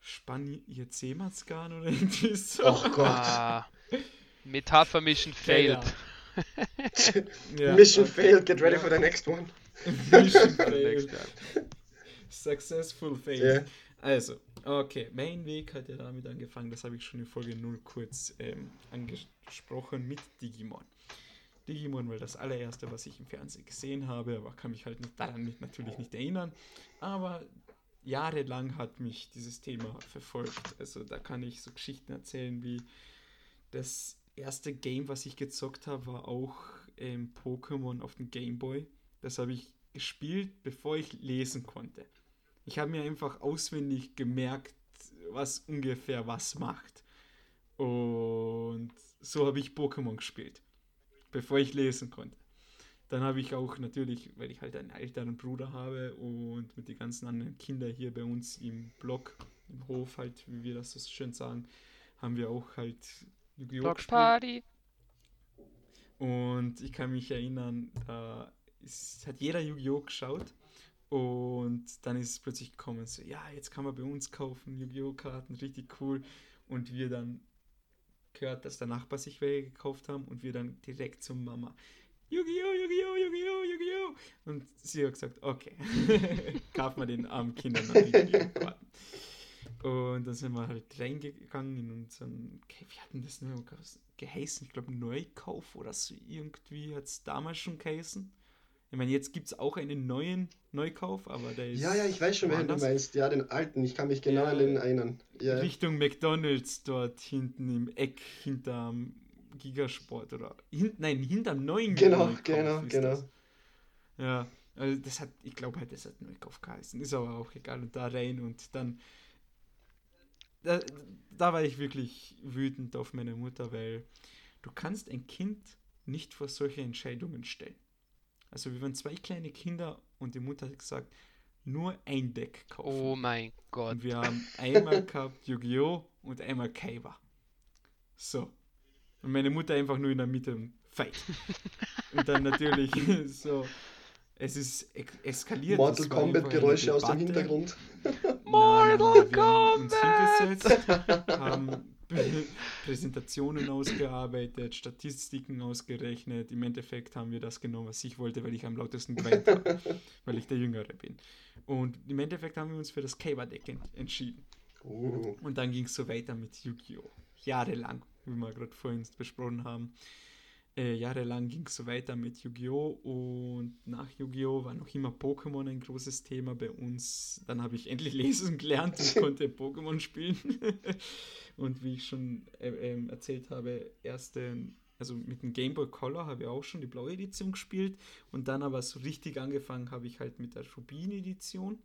spann jetzt Seemannsgarn oder irgendwie so. Oh Gott. Ah, Metapher Mission failed. ja, Mission okay. failed, get ready for the next one. Mission failed. Successful failed. Yeah. Also, okay, mein Weg hat ja damit angefangen, das habe ich schon in Folge 0 kurz ähm, angesprochen mit Digimon. Digimon war das allererste, was ich im Fernsehen gesehen habe, aber kann mich halt daran nicht, natürlich nicht erinnern. Aber jahrelang hat mich dieses Thema verfolgt. Also da kann ich so Geschichten erzählen wie das erste Game, was ich gezockt habe, war auch ähm, Pokémon auf dem Game Boy. Das habe ich gespielt, bevor ich lesen konnte. Ich habe mir einfach auswendig gemerkt, was ungefähr was macht. Und so habe ich Pokémon gespielt, bevor ich lesen konnte. Dann habe ich auch natürlich, weil ich halt einen älteren Bruder habe und mit den ganzen anderen Kindern hier bei uns im Block, im Hof halt, wie wir das so schön sagen, haben wir auch halt Yu-Gi-Oh! Block Party! Und ich kann mich erinnern, da ist, hat jeder Yu-Gi-Oh! geschaut und dann ist es plötzlich gekommen, so, ja, jetzt kann man bei uns kaufen, Yu-Gi-Oh! Karten, richtig cool. Und wir dann gehört, dass der Nachbar sich welche gekauft haben und wir dann direkt zur Mama. Yu-Gi-Oh! Yu-Gi-Oh! Yu-Gi-Oh! Yu-Gi-Oh! Und sie hat gesagt, okay, kaufen wir den armen Kindern dann Yu-Gi-Oh! Karten. Und dann sind wir halt reingegangen in unseren, wie hatten das noch geheißen? Ich glaube Neukauf oder so irgendwie hat es damals schon geheißen. Ich meine, jetzt gibt es auch einen neuen Neukauf, aber der ist. Ja, ja, ich weiß schon, wen du meinst. Ja, den alten. Ich kann mich genau ja, an den erinnern. Ja. Richtung McDonalds dort hinten im Eck hinterm Gigasport oder. Hin, nein, hinterm neuen Genau, Neukauf genau, genau. Das. Ja, also das hat, ich glaube halt, das hat Neukauf geheißen. Ist aber auch egal. Und da rein und dann. Da, da war ich wirklich wütend auf meine Mutter, weil du kannst ein Kind nicht vor solche Entscheidungen stellen. Also wir waren zwei kleine Kinder und die Mutter hat gesagt, nur ein Deck kaufen. Oh mein Gott. Und wir haben einmal gehabt Yu-Gi-Oh! und einmal Kaiba. So. Und meine Mutter einfach nur in der Mitte Fight. und dann natürlich so. Es ist eskaliert. Mortal Kombat Geräusche aus dem Hintergrund. Mortal Kombat! haben Präsentationen ausgearbeitet, Statistiken ausgerechnet. Im Endeffekt haben wir das genommen, was ich wollte, weil ich am lautesten geweint habe, weil ich der Jüngere bin. Und im Endeffekt haben wir uns für das Kaiba-Deck entschieden. Oh. Und dann ging es so weiter mit Yu-Gi-Oh! Jahrelang, wie wir gerade vorhin besprochen haben. Äh, jahrelang ging es so weiter mit Yu-Gi-Oh! und nach Yu-Gi-Oh! war noch immer Pokémon ein großes Thema bei uns. Dann habe ich endlich lesen gelernt und konnte Pokémon spielen. und wie ich schon äh, äh, erzählt habe, erste, also mit dem Game Boy Color habe ich auch schon die blaue Edition gespielt und dann aber so richtig angefangen habe ich halt mit der Rubin Edition,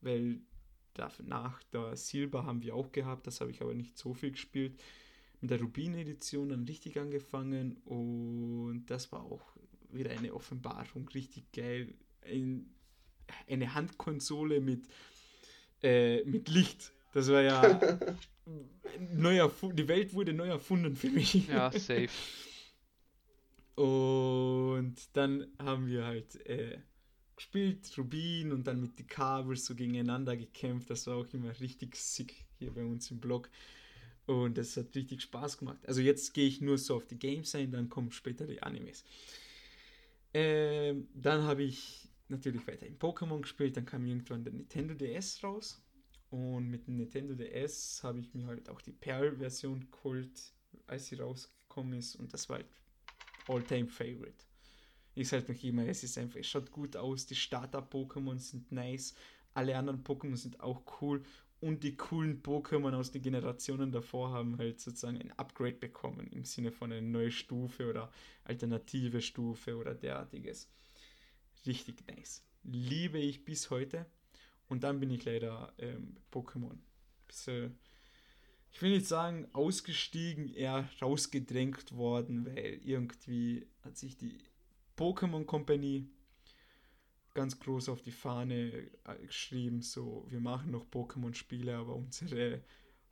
weil nach der Silber haben wir auch gehabt, das habe ich aber nicht so viel gespielt mit der Rubin-Edition dann richtig angefangen und das war auch wieder eine Offenbarung, richtig geil. Ein, eine Handkonsole mit, äh, mit Licht. Das war ja neu die Welt wurde neu erfunden für mich. Ja, safe. Und dann haben wir halt äh, gespielt, Rubin und dann mit den Kabel so gegeneinander gekämpft. Das war auch immer richtig sick hier bei uns im Blog. Und das hat richtig Spaß gemacht. Also jetzt gehe ich nur so auf die Games ein, dann kommen später die Animes. Ähm, dann habe ich natürlich weiter in Pokémon gespielt, dann kam irgendwann der Nintendo DS raus. Und mit dem Nintendo DS habe ich mir halt auch die Pearl-Version geholt, als sie rausgekommen ist. Und das war halt All-Time-Favorite. Ich sage noch immer, es ist einfach, es schaut gut aus, die Starter-Pokémon sind nice, alle anderen Pokémon sind auch cool und die coolen Pokémon aus den Generationen davor haben halt sozusagen ein Upgrade bekommen im Sinne von eine neue Stufe oder alternative Stufe oder derartiges. Richtig nice. Liebe ich bis heute. Und dann bin ich leider ähm, Pokémon. Bisschen, ich will nicht sagen ausgestiegen, eher rausgedrängt worden, weil irgendwie hat sich die Pokémon Company ganz groß auf die Fahne äh, geschrieben, so wir machen noch Pokémon-Spiele, aber unsere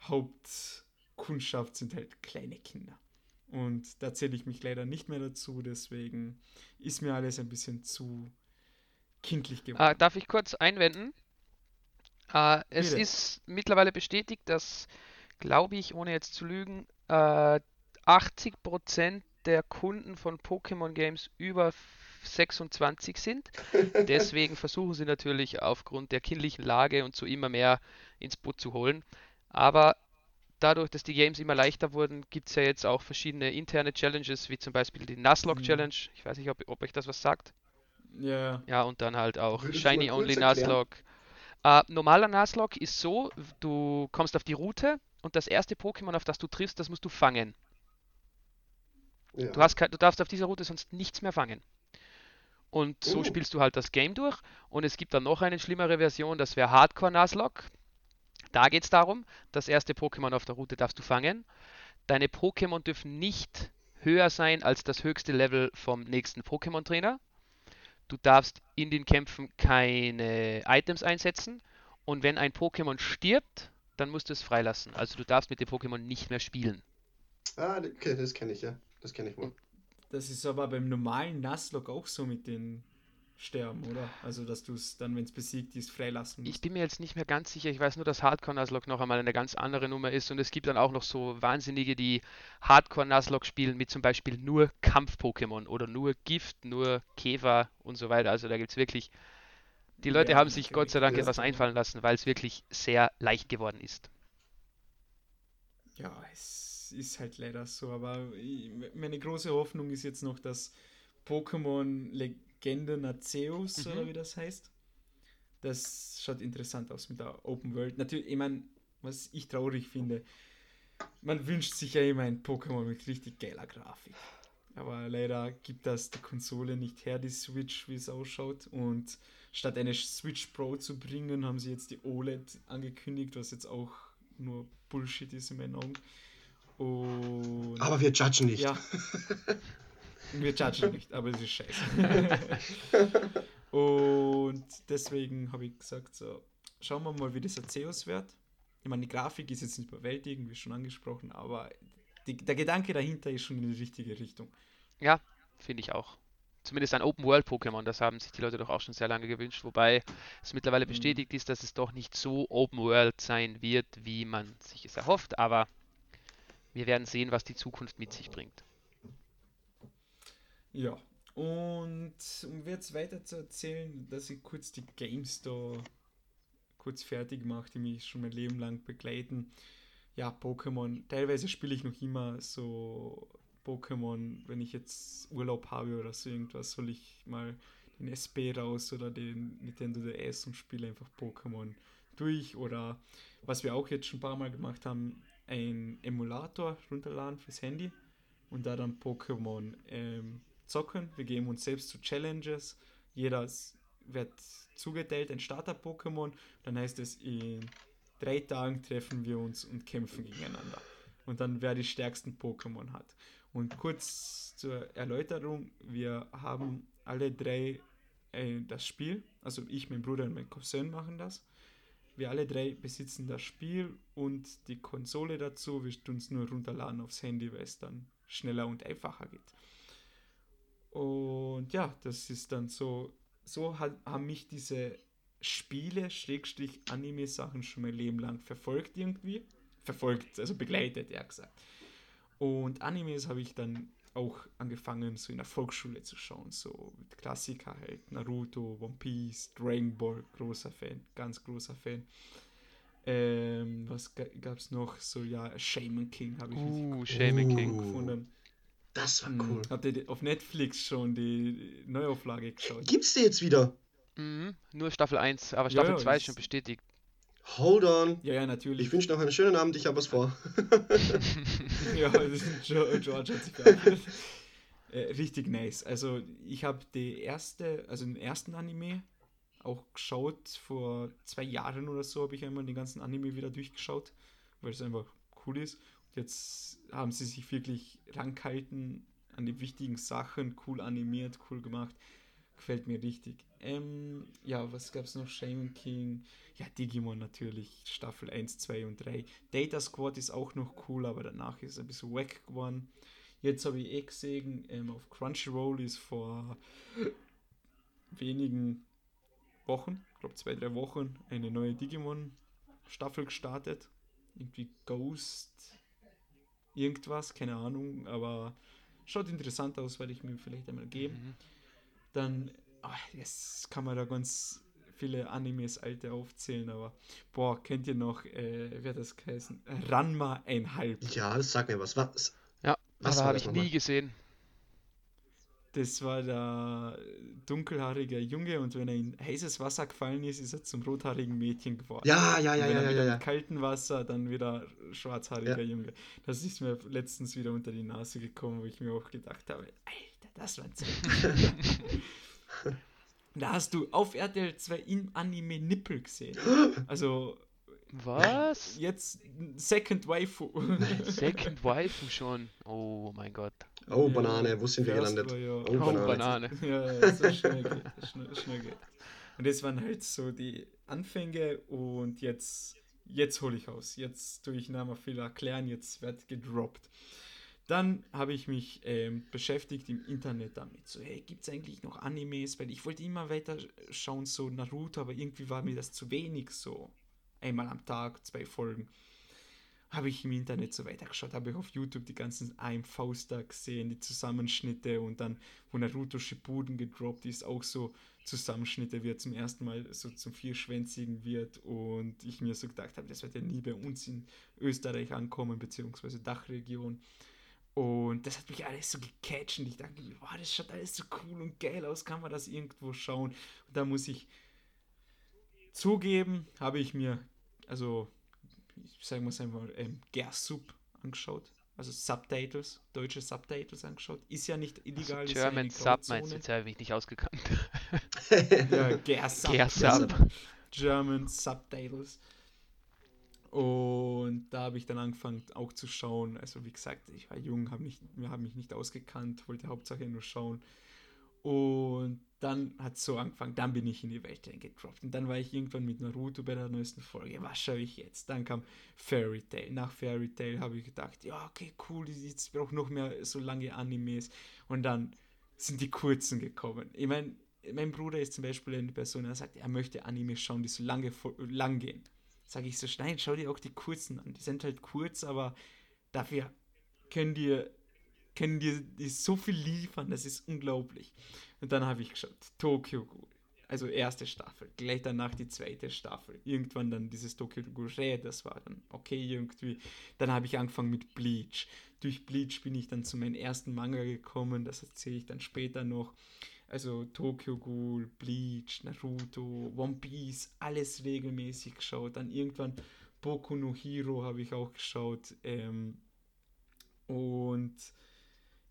Hauptkundschaft sind halt kleine Kinder. Und da zähle ich mich leider nicht mehr dazu, deswegen ist mir alles ein bisschen zu kindlich geworden. Ah, darf ich kurz einwenden? Ah, es Bitte. ist mittlerweile bestätigt, dass, glaube ich, ohne jetzt zu lügen, äh, 80% der Kunden von Pokémon Games über 26 sind. Deswegen versuchen sie natürlich aufgrund der kindlichen Lage und so immer mehr ins Boot zu holen. Aber dadurch, dass die Games immer leichter wurden, gibt es ja jetzt auch verschiedene interne Challenges, wie zum Beispiel die Nuzlocke mhm. Challenge. Ich weiß nicht, ob, ob euch das was sagt. Ja. Yeah. Ja, und dann halt auch Würdest Shiny Only Nuzlocke. Äh, normaler Nuzlocke ist so, du kommst auf die Route und das erste Pokémon, auf das du triffst, das musst du fangen. Ja. Du, hast, du darfst auf dieser Route sonst nichts mehr fangen. Und so oh. spielst du halt das Game durch. Und es gibt dann noch eine schlimmere Version, das wäre Hardcore Nuzlocke. Da geht es darum, das erste Pokémon auf der Route darfst du fangen. Deine Pokémon dürfen nicht höher sein als das höchste Level vom nächsten Pokémon-Trainer. Du darfst in den Kämpfen keine Items einsetzen. Und wenn ein Pokémon stirbt, dann musst du es freilassen. Also du darfst mit dem Pokémon nicht mehr spielen. Ah, okay, das kenne ich ja. Das kenne ich wohl. Das ist aber beim normalen Nuzlocke auch so mit den Sterben, oder? Also, dass du es dann, wenn es besiegt ist, freilassen musst. Ich bin mir jetzt nicht mehr ganz sicher. Ich weiß nur, dass Hardcore Nuzlocke noch einmal eine ganz andere Nummer ist. Und es gibt dann auch noch so Wahnsinnige, die Hardcore Nuzlocke spielen mit zum Beispiel nur Kampf-Pokémon oder nur Gift, nur Käfer und so weiter. Also, da gibt es wirklich. Die Leute ja, haben sich Gott sei Dank etwas einfallen lassen, weil es wirklich sehr leicht geworden ist. Ja, es ist halt leider so. Aber meine große Hoffnung ist jetzt noch, dass Pokémon Legende Nazeus, mhm. oder wie das heißt, das schaut interessant aus mit der Open World. Natürlich, ich meine, was ich traurig finde, man wünscht sich ja immer ein Pokémon mit richtig geiler Grafik. Aber leider gibt das die Konsole nicht her, die Switch, wie es ausschaut. Und statt eine Switch Pro zu bringen, haben sie jetzt die OLED angekündigt, was jetzt auch nur Bullshit ist in meinen Augen. Und aber wir judgen nicht. Ja. Wir judgen nicht, aber es ist scheiße. und deswegen habe ich gesagt, so, schauen wir mal, wie das Arceus wird. Ich meine, die Grafik ist jetzt nicht überwältigend, wie schon angesprochen, aber die, der Gedanke dahinter ist schon in die richtige Richtung. Ja, finde ich auch. Zumindest ein Open-World-Pokémon, das haben sich die Leute doch auch schon sehr lange gewünscht, wobei es mittlerweile mhm. bestätigt ist, dass es doch nicht so Open-World sein wird, wie man sich es erhofft, aber wir werden sehen, was die Zukunft mit sich bringt. Ja, und um jetzt weiter zu erzählen, dass ich kurz die Games da kurz fertig mache, die mich schon mein Leben lang begleiten. Ja, Pokémon. Teilweise spiele ich noch immer so Pokémon, wenn ich jetzt Urlaub habe oder so irgendwas, soll ich mal den SB raus oder den Nintendo DS und spiele einfach Pokémon durch. Oder was wir auch jetzt schon ein paar Mal gemacht haben, ein Emulator runterladen fürs Handy und da dann Pokémon ähm, zocken. Wir geben uns selbst zu Challenges. Jeder wird zugeteilt ein Starter-Pokémon. Dann heißt es, in drei Tagen treffen wir uns und kämpfen gegeneinander. Und dann wer die stärksten Pokémon hat. Und kurz zur Erläuterung, wir haben alle drei äh, das Spiel. Also ich, mein Bruder und mein Cousin machen das. Wir alle drei besitzen das Spiel und die Konsole dazu. Wir tun es nur runterladen aufs Handy, weil es dann schneller und einfacher geht. Und ja, das ist dann so, so haben mich diese Spiele, Schrägstrich Anime-Sachen schon mein Leben lang verfolgt irgendwie. Verfolgt, also begleitet, eher gesagt. Und Animes habe ich dann auch angefangen, so in der Volksschule zu schauen. So mit Klassiker halt. Naruto, One Piece, Dragon Ball, großer Fan, ganz großer Fan. Ähm, was gab es noch? So, ja, Shaman King habe ich uh, Shaman uh, King gefunden. Das war cool. Habt ihr auf Netflix schon die Neuauflage geschaut? Gibt's die jetzt wieder? Mhm, nur Staffel 1, aber Staffel ja, 2 ist schon bestätigt. Hold on. Ja, ja, natürlich. Ich wünsche noch einen schönen Abend, ich habe was vor. ja, George hat sich verabschiedet. Äh, richtig nice. Also ich habe die erste, also den ersten Anime auch geschaut. Vor zwei Jahren oder so habe ich einmal den ganzen Anime wieder durchgeschaut, weil es einfach cool ist. Und jetzt haben sie sich wirklich rangehalten an die wichtigen Sachen, cool animiert, cool gemacht. Gefällt mir richtig. Ähm, ja, was gab es noch? Shaman King. Ja, Digimon natürlich. Staffel 1, 2 und 3. Data Squad ist auch noch cool, aber danach ist es ein bisschen wack geworden. Jetzt habe ich eh gesehen, ähm, auf Crunchyroll ist vor wenigen Wochen, ich glaube zwei, drei Wochen, eine neue Digimon-Staffel gestartet. Irgendwie Ghost, irgendwas, keine Ahnung, aber schaut interessant aus, werde ich mir vielleicht einmal geben. Mhm. Dann, ach, jetzt kann man da ganz viele Animes alte aufzählen, aber boah, kennt ihr noch, äh, wer das geheißen? Ranma einhalb. Ja, das sagt mir was. was was aber habe ich nie gesehen. Das war der dunkelhaarige Junge und wenn er in heißes Wasser gefallen ist, ist er zum rothaarigen Mädchen geworden. Ja, ja, ja, wenn ja. Er ja, wieder ja. in kaltem Wasser, dann wieder schwarzhaariger ja. Junge. Das ist mir letztens wieder unter die Nase gekommen, wo ich mir auch gedacht habe, Alter, das war da hast du auf RTL 2 im Anime Nippel gesehen. Also was? Jetzt Second Waifu. Second Waifu schon. Oh mein Gott. Oh, Banane, wo sind wir gelandet? Ja. Oh, Banane. Oh, Banane. Ja, so schnell geht, schnell, schnell geht. Und das waren halt so die Anfänge und jetzt, jetzt hole ich aus. Jetzt tue ich Name viel erklären, jetzt wird gedroppt. Dann habe ich mich ähm, beschäftigt im Internet damit. So, hey, gibt es eigentlich noch Animes? Weil ich wollte immer weiter schauen, so Naruto, aber irgendwie war mir das zu wenig so einmal am Tag, zwei Folgen. Habe ich im Internet so weitergeschaut, habe ich auf YouTube die ganzen AMVs gesehen, die Zusammenschnitte und dann, wo Naruto Shippuden gedroppt ist, auch so Zusammenschnitte, wie er zum ersten Mal so zum Vierschwänzigen wird und ich mir so gedacht habe, das wird ja nie bei uns in Österreich ankommen, beziehungsweise Dachregion. Und das hat mich alles so gecatcht und ich dachte, wow, das schaut alles so cool und geil aus, kann man das irgendwo schauen? Und da muss ich zugeben, habe ich mir, also, ich sage mal einfach, ähm, Gersub angeschaut. Also Subtitles, deutsche Subtitles angeschaut. Ist ja nicht illegal. Also German ja Sub meinst du, jetzt habe ich nicht ausgekannt. ja, Gersub. Gersub. German Subtitles. Und da habe ich dann angefangen auch zu schauen. Also wie gesagt, ich war jung, hab mich, wir mich nicht ausgekannt, wollte Hauptsache nur schauen. Und dann hat es so angefangen, dann bin ich in die Welt eingedroppt. Und dann war ich irgendwann mit Naruto bei der neuesten Folge. Was schaue ich jetzt? Dann kam Fairy Tail. Nach Fairy Tail habe ich gedacht, ja, okay, cool, jetzt brauche noch mehr so lange Animes. Und dann sind die kurzen gekommen. Ich meine, mein Bruder ist zum Beispiel eine Person, der sagt, er möchte Animes schauen, die so lange lang gehen. Sage ich so, nein, schau dir auch die kurzen an. Die sind halt kurz, aber dafür können dir können dir so viel liefern, das ist unglaublich. Und dann habe ich geschaut, Tokyo Ghoul, also erste Staffel, gleich danach die zweite Staffel, irgendwann dann dieses Tokyo Ghoul das war dann okay irgendwie. Dann habe ich angefangen mit Bleach. Durch Bleach bin ich dann zu meinem ersten Manga gekommen, das erzähle ich dann später noch. Also Tokyo Ghoul, Bleach, Naruto, One Piece, alles regelmäßig geschaut. Dann irgendwann Boku no Hero habe ich auch geschaut. Ähm, und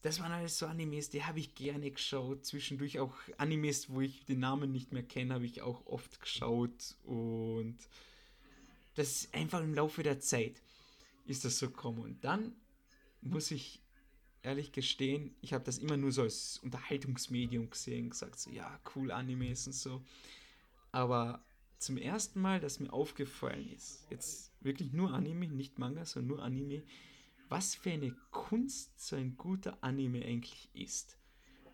das waren alles so Animes, die habe ich gerne geschaut. Zwischendurch auch Animes, wo ich den Namen nicht mehr kenne, habe ich auch oft geschaut. Und das ist einfach im Laufe der Zeit ist das so gekommen. Und dann muss ich ehrlich gestehen, ich habe das immer nur so als Unterhaltungsmedium gesehen, gesagt so, ja, cool Animes und so. Aber zum ersten Mal, dass mir aufgefallen ist, jetzt wirklich nur Anime, nicht Manga, sondern nur Anime, was für eine Kunst so ein guter Anime eigentlich ist.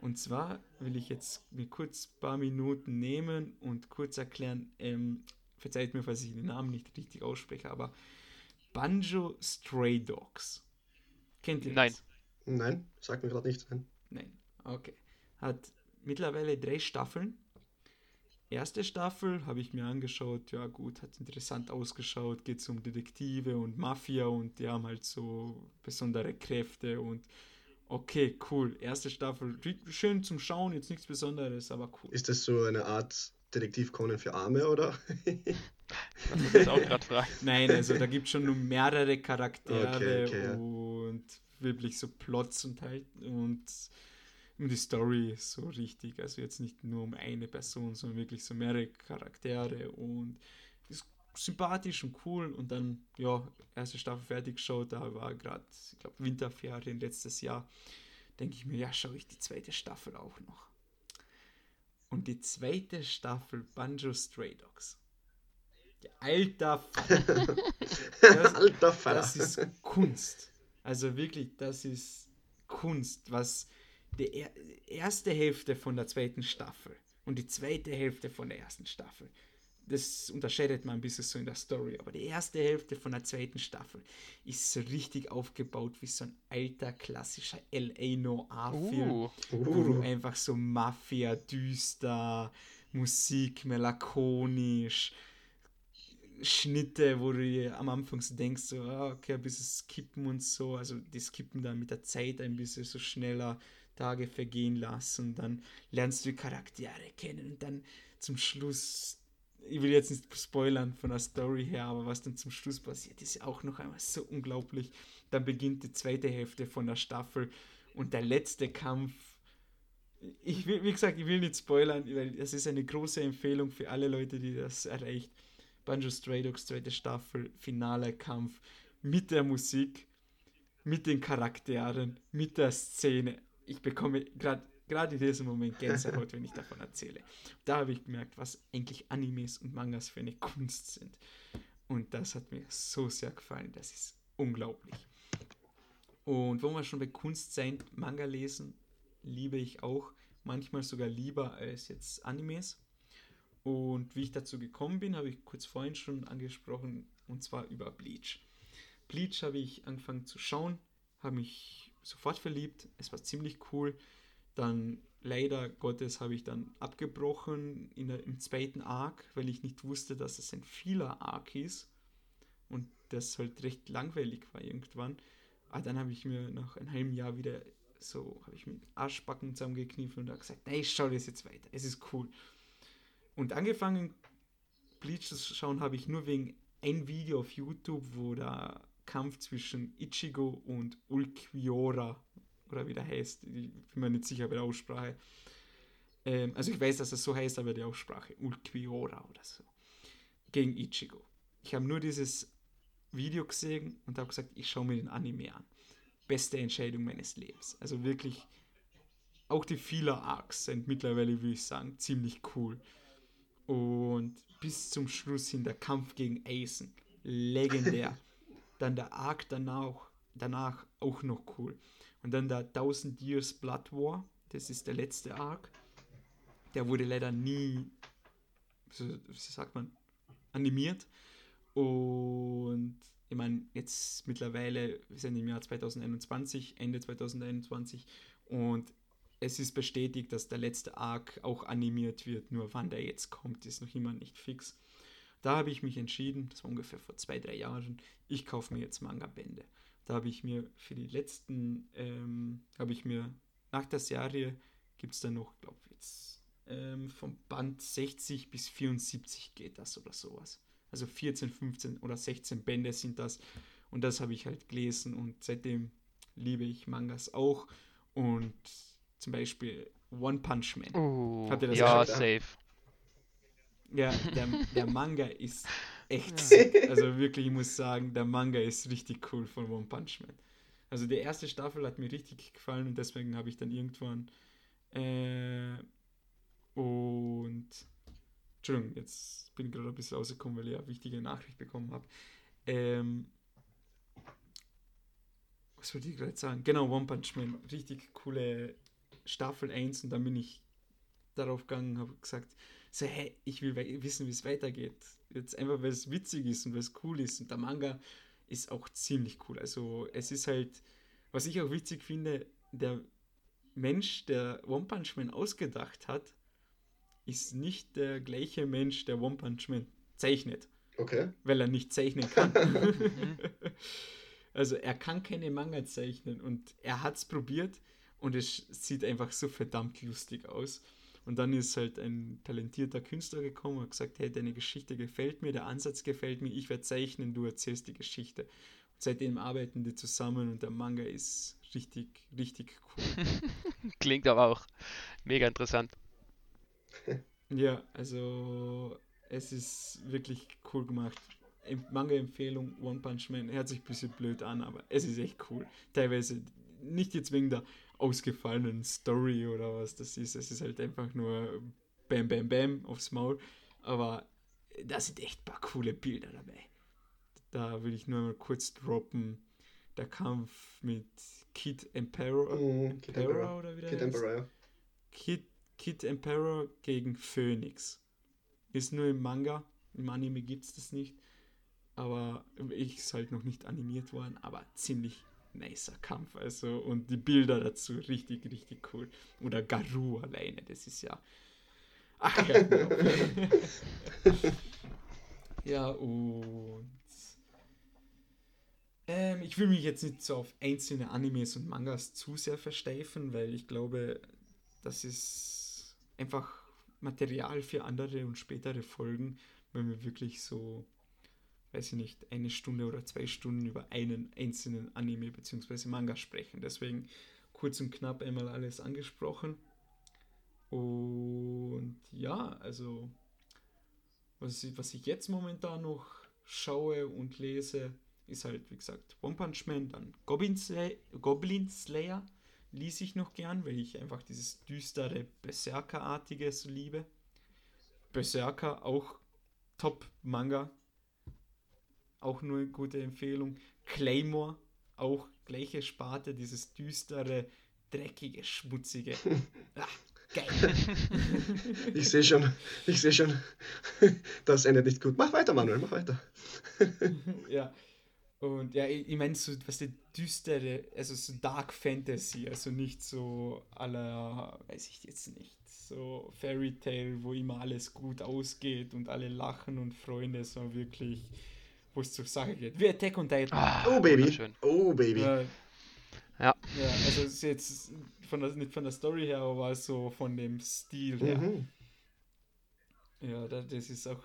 Und zwar will ich jetzt mir kurz ein paar Minuten nehmen und kurz erklären, ähm, verzeiht mir, falls ich den Namen nicht richtig ausspreche, aber Banjo Stray Dogs. Kennt ihr Nein. das? Nein, sagt mir gerade nichts. Nein. Nein, okay. Hat mittlerweile drei Staffeln erste Staffel habe ich mir angeschaut, ja gut, hat interessant ausgeschaut, geht es um Detektive und Mafia und die haben halt so besondere Kräfte und okay, cool. Erste Staffel, schön zum Schauen, jetzt nichts Besonderes, aber cool. Ist das so eine Art Detektiv Conan für Arme, oder? Das ich auch gerade fragen. Nein, also da gibt es schon nur mehrere Charaktere okay, okay, und wirklich so Plots und halt und um die Story so richtig. Also jetzt nicht nur um eine Person, sondern wirklich so mehrere Charaktere und ist sympathisch und cool. Und dann, ja, erste Staffel fertig geschaut, da war gerade, ich glaube, Winterferien letztes Jahr. Denke ich mir, ja, schaue ich die zweite Staffel auch noch. Und die zweite Staffel Banjo Stray Dogs. Alter Vater. Das, Alter Vater. Das ist Kunst. Also wirklich, das ist Kunst, was die erste Hälfte von der zweiten Staffel und die zweite Hälfte von der ersten Staffel. Das unterscheidet man ein bisschen so in der Story, aber die erste Hälfte von der zweiten Staffel ist so richtig aufgebaut wie so ein alter klassischer LA Noir-Film, uh. wo du einfach so Mafia, düster, Musik, melancholisch, Schnitte, wo du dir am Anfang so denkst, so, ah, okay, ein bisschen skippen und so, also die skippen dann mit der Zeit ein bisschen so schneller Tage vergehen lassen, dann lernst du die Charaktere kennen und dann zum Schluss, ich will jetzt nicht spoilern von der Story her, aber was dann zum Schluss passiert, ist auch noch einmal so unglaublich. Dann beginnt die zweite Hälfte von der Staffel und der letzte Kampf. Ich will, wie gesagt, ich will nicht spoilern, weil es ist eine große Empfehlung für alle Leute, die das erreicht. Banjo Stray Dogs zweite Staffel, finaler Kampf mit der Musik, mit den Charakteren, mit der Szene ich bekomme gerade in diesem Moment Gänsehaut, wenn ich davon erzähle. Da habe ich gemerkt, was eigentlich Animes und Mangas für eine Kunst sind. Und das hat mir so sehr gefallen. Das ist unglaublich. Und wo wir schon bei Kunst sein, Manga lesen, liebe ich auch. Manchmal sogar lieber als jetzt Animes. Und wie ich dazu gekommen bin, habe ich kurz vorhin schon angesprochen, und zwar über Bleach. Bleach habe ich angefangen zu schauen, habe mich sofort verliebt. Es war ziemlich cool. Dann leider Gottes habe ich dann abgebrochen in der, im zweiten Arc, weil ich nicht wusste, dass es ein vieler Arc ist und das halt recht langweilig war irgendwann. Aber dann habe ich mir nach einem halben Jahr wieder so, habe ich mit Arschbacken zusammengekniffen und habe gesagt, nee, ich schaue das jetzt weiter, es ist cool. Und angefangen Bleach zu schauen habe ich nur wegen ein Video auf YouTube, wo da Kampf zwischen Ichigo und Ulquiora, oder wie der heißt, ich bin mir nicht sicher bei der Aussprache. Ähm, also ich weiß, dass es so heißt, aber die Aussprache, Ulquiora oder so, gegen Ichigo. Ich habe nur dieses Video gesehen und habe gesagt, ich schaue mir den Anime an. Beste Entscheidung meines Lebens. Also wirklich, auch die Filler Arcs sind mittlerweile, würde ich sagen, ziemlich cool. Und bis zum Schluss hin der Kampf gegen Aizen. Legendär. Dann der Arc danach, danach auch noch cool. Und dann der Thousand Years Blood War, das ist der letzte Arc. Der wurde leider nie, wie sagt man, animiert. Und ich meine, jetzt mittlerweile, wir sind im Jahr 2021, Ende 2021, und es ist bestätigt, dass der letzte Arc auch animiert wird. Nur wann der jetzt kommt, ist noch immer nicht fix. Da habe ich mich entschieden, das war ungefähr vor zwei, drei Jahren, ich kaufe mir jetzt Manga-Bände. Da habe ich mir für die letzten, ähm, habe ich mir nach der Serie gibt es dann noch, glaube ich, jetzt ähm, vom Band 60 bis 74 geht das oder sowas. Also 14, 15 oder 16 Bände sind das. Und das habe ich halt gelesen und seitdem liebe ich Mangas auch. Und zum Beispiel One Punch Man. Uh, Habt ihr das ja, safe. Ja, der, der Manga ist echt sick. Also wirklich, ich muss sagen, der Manga ist richtig cool von One Punch Man. Also die erste Staffel hat mir richtig gefallen und deswegen habe ich dann irgendwann äh, und Entschuldigung, jetzt bin ich gerade ein bisschen rausgekommen, weil ich eine wichtige Nachricht bekommen habe. Ähm, was wollte ich gerade sagen? Genau, One Punch Man. Richtig coole Staffel 1 und dann bin ich darauf gegangen und habe gesagt, so, hey, ich will wissen, wie es weitergeht. Jetzt einfach, weil es witzig ist und weil es cool ist. Und der Manga ist auch ziemlich cool. Also es ist halt, was ich auch witzig finde, der Mensch, der One Punch Man ausgedacht hat, ist nicht der gleiche Mensch, der One Punch Man zeichnet. Okay. Weil er nicht zeichnen kann. also er kann keine Manga zeichnen und er hat es probiert und es sieht einfach so verdammt lustig aus. Und dann ist halt ein talentierter Künstler gekommen und gesagt, hey, deine Geschichte gefällt mir, der Ansatz gefällt mir, ich werde zeichnen, du erzählst die Geschichte. Und seitdem arbeiten die zusammen und der Manga ist richtig, richtig cool. Klingt aber auch mega interessant. Ja, also es ist wirklich cool gemacht. Manga-Empfehlung, One Punch Man, hört sich ein bisschen blöd an, aber es ist echt cool. Teilweise nicht jetzt wegen der ausgefallenen Story oder was das ist. Es ist halt einfach nur Bam Bam Bam aufs Maul. Aber da sind echt ein paar coole Bilder dabei. Da will ich nur mal kurz droppen. Der Kampf mit Kid Emperor, mm, Kid Emperor, oder wie der Kid? Emperor. Kid, Kid Emperor gegen Phoenix. Ist nur im Manga. Im Anime gibt es das nicht. Aber ich ist halt noch nicht animiert worden, aber ziemlich nicer Kampf. Also, und die Bilder dazu richtig, richtig cool. Oder Garu alleine, das ist ja. Ach ja, genau. ja, und. Ähm, ich will mich jetzt nicht so auf einzelne Animes und Mangas zu sehr versteifen, weil ich glaube, das ist einfach Material für andere und spätere Folgen, wenn wir wirklich so weiß ich nicht, eine Stunde oder zwei Stunden über einen einzelnen Anime bzw. Manga sprechen. Deswegen kurz und knapp einmal alles angesprochen. Und ja, also was ich, was ich jetzt momentan noch schaue und lese, ist halt, wie gesagt, One Punch Man, dann Goblin, Slay Goblin Slayer ließ ich noch gern, weil ich einfach dieses düstere Berserker-artige so liebe. Berserker, auch Top-Manga, auch nur eine gute Empfehlung. Claymore, auch gleiche Sparte, dieses düstere, dreckige, schmutzige. Ah, geil. ich sehe schon, ich sehe schon, das endet nicht gut. Mach weiter, Manuel, mach weiter. ja. Und ja, ich, ich meine, so, was die düstere, also so Dark Fantasy, also nicht so aller, weiß ich jetzt nicht, so Fairy Tale, wo immer alles gut ausgeht und alle lachen und Freunde, sondern wirklich zur Sache geht. Wie Attack on Titan. Ah, oh, Baby. Oh, Baby. Ja. ja. Ja, also ist jetzt von der, nicht von der Story her, aber so von dem Stil her. Mhm. Ja, das ist auch.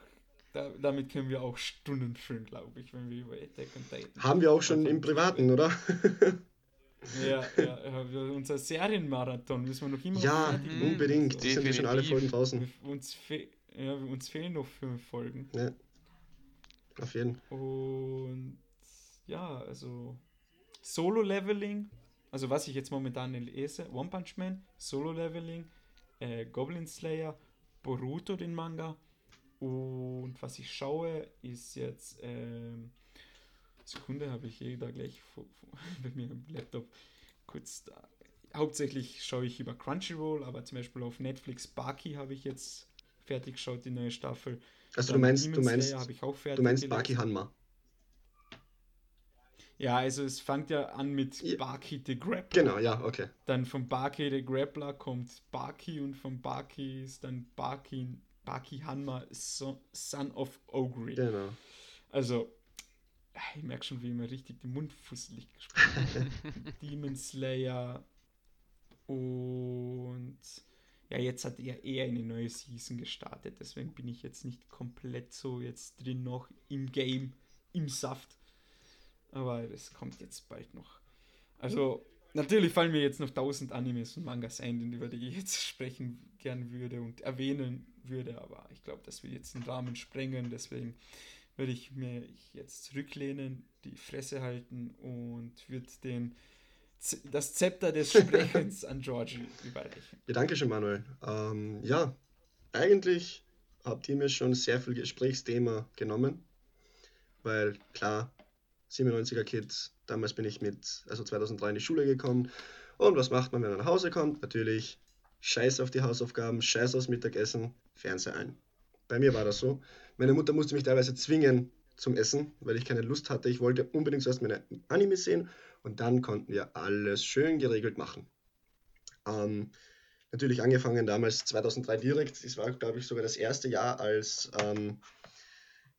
Da, damit können wir auch Stunden füllen, glaube ich, wenn wir über Attack on Titan. Haben wir auch schon im Privaten, oder? ja, ja, unser Serienmarathon müssen wir noch immer. Ja, unbedingt. Die sind schon alle Folgen draußen. Uns, fe ja, uns fehlen noch fünf Folgen. Ja. Auf jeden. Und ja, also Solo-Leveling, also was ich jetzt momentan lese, One Punch Man, Solo-Leveling, äh, Goblin Slayer, Boruto, den Manga. Und was ich schaue, ist jetzt, ähm, Sekunde, habe ich eh da gleich vor, vor, bei mir im Laptop kurz da. Hauptsächlich schaue ich über Crunchyroll, aber zum Beispiel auf Netflix Baki habe ich jetzt fertig geschaut, die neue Staffel. Also du meinst, du meinst, du meinst Baki Hanma. Ja, also es fängt ja an mit ja. Baki the Grappler. Genau, ja, okay. Dann von Baki the Grappler kommt Baki und von Baki ist dann Baki, Baki Hanma so, Son of Ogre. Genau. Also, ich merke schon, wie immer richtig den Mund fusselig gesprochen Demon Slayer und ja, jetzt hat er eher eine neue Season gestartet, deswegen bin ich jetzt nicht komplett so jetzt drin noch im Game, im Saft. Aber das kommt jetzt bald noch. Also, natürlich fallen mir jetzt noch tausend Animes und Mangas ein, über die ich jetzt sprechen gern würde und erwähnen würde, aber ich glaube, das wird jetzt den Rahmen sprengen, deswegen würde ich mir jetzt zurücklehnen, die Fresse halten und würde den das Zepter des Sprechens an Georgie überreichen. Ja, danke schön, Manuel. Ähm, ja, eigentlich habt ihr mir schon sehr viel Gesprächsthema genommen, weil klar, 97er Kids, damals bin ich mit, also 2003 in die Schule gekommen und was macht man, wenn man nach Hause kommt? Natürlich Scheiß auf die Hausaufgaben, Scheiß aufs Mittagessen, Fernseher ein. Bei mir war das so. Meine Mutter musste mich teilweise zwingen zum Essen, weil ich keine Lust hatte. Ich wollte unbedingt zuerst meine Anime sehen und dann konnten wir alles schön geregelt machen. Ähm, natürlich angefangen damals 2003 direkt. Das war, glaube ich, sogar das erste Jahr, als ähm,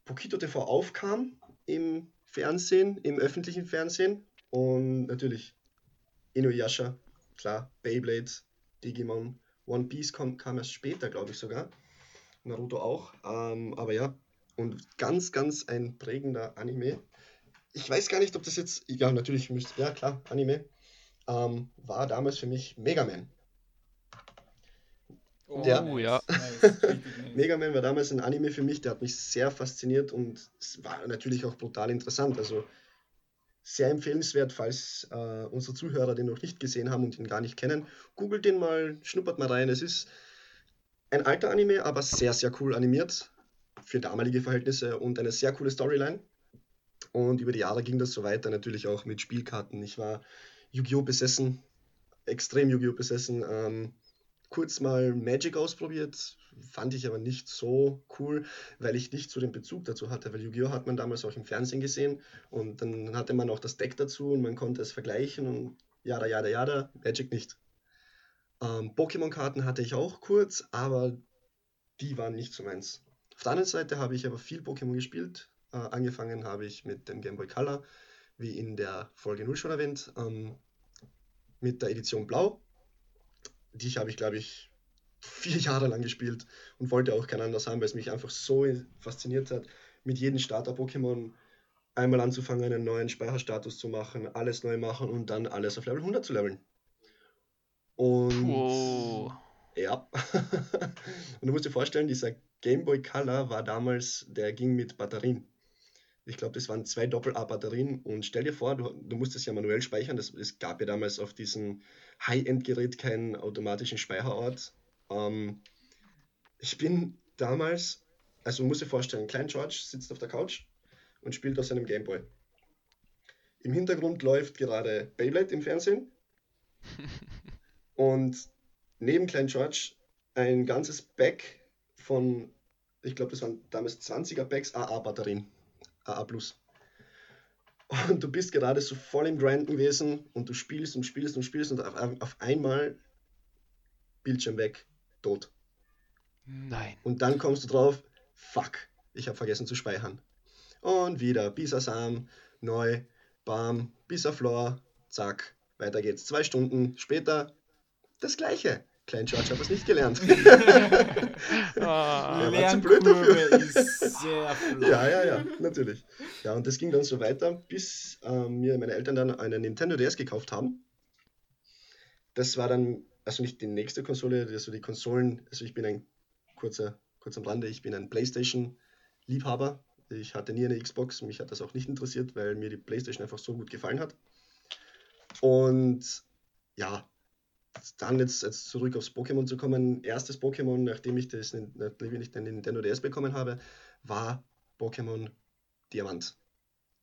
Pokito TV aufkam im Fernsehen, im öffentlichen Fernsehen. Und natürlich Inuyasha, klar, Beyblade, Digimon One Piece kam, kam erst später, glaube ich sogar. Naruto auch. Ähm, aber ja, und ganz, ganz ein prägender Anime. Ich weiß gar nicht, ob das jetzt, ja, natürlich müsste, ja klar, Anime, ähm, war damals für mich Mega Man. Oh, ja. ja. Mega Man war damals ein Anime für mich, der hat mich sehr fasziniert und es war natürlich auch brutal interessant. Also sehr empfehlenswert, falls äh, unsere Zuhörer den noch nicht gesehen haben und ihn gar nicht kennen. Googelt den mal, schnuppert mal rein. Es ist ein alter Anime, aber sehr, sehr cool animiert für damalige Verhältnisse und eine sehr coole Storyline. Und über die Jahre ging das so weiter, natürlich auch mit Spielkarten. Ich war Yu-Gi-Oh! besessen, extrem Yu-Gi-Oh! besessen. Ähm, kurz mal Magic ausprobiert, fand ich aber nicht so cool, weil ich nicht so den Bezug dazu hatte, weil Yu-Gi-Oh! hat man damals auch im Fernsehen gesehen und dann hatte man auch das Deck dazu und man konnte es vergleichen und jada, jada, jada, Magic nicht. Ähm, Pokémon-Karten hatte ich auch kurz, aber die waren nicht so meins. Auf der anderen Seite habe ich aber viel Pokémon gespielt. Äh, angefangen habe ich mit dem Game Boy Color, wie in der Folge 0 schon erwähnt, ähm, mit der Edition Blau. Die habe ich, glaube ich, vier Jahre lang gespielt und wollte auch kein anderes haben, weil es mich einfach so fasziniert hat, mit jedem Starter-Pokémon einmal anzufangen, einen neuen Speicherstatus zu machen, alles neu machen und dann alles auf Level 100 zu leveln. Und oh. Ja. und du musst dir vorstellen, dieser Game Boy Color war damals, der ging mit Batterien. Ich glaube, das waren zwei Doppel-A-Batterien und stell dir vor, du, du musstest ja manuell speichern. Es gab ja damals auf diesem High-End-Gerät keinen automatischen Speicherort. Ähm, ich bin damals, also muss dir vorstellen, Klein George sitzt auf der Couch und spielt auf seinem Game Boy. Im Hintergrund läuft gerade Beyblade im Fernsehen und neben Klein George ein ganzes Back von, ich glaube, das waren damals 20er Packs AA-Batterien, AA Plus. Und du bist gerade so voll im Grinden gewesen und du spielst und spielst und spielst und auf, auf einmal Bildschirm weg, tot. Nein. Und dann kommst du drauf, fuck, ich habe vergessen zu speichern. Und wieder Bisasam, neu, bam, Bisaflor, zack, weiter geht's. Zwei Stunden später das gleiche. Klein George hat das nicht gelernt. oh, er war zu blöd dafür. Ist ja, ja, ja, natürlich. Ja, und das ging dann so weiter, bis äh, mir meine Eltern dann eine Nintendo DS gekauft haben. Das war dann, also nicht die nächste Konsole, also die Konsolen, also ich bin ein kurzer, kurz am Rande, ich bin ein PlayStation-Liebhaber. Ich hatte nie eine Xbox, mich hat das auch nicht interessiert, weil mir die PlayStation einfach so gut gefallen hat. Und ja, dann jetzt, jetzt zurück aufs Pokémon zu kommen. Erstes Pokémon, nachdem ich, das, nachdem ich den Nintendo DS bekommen habe, war Pokémon Diamant.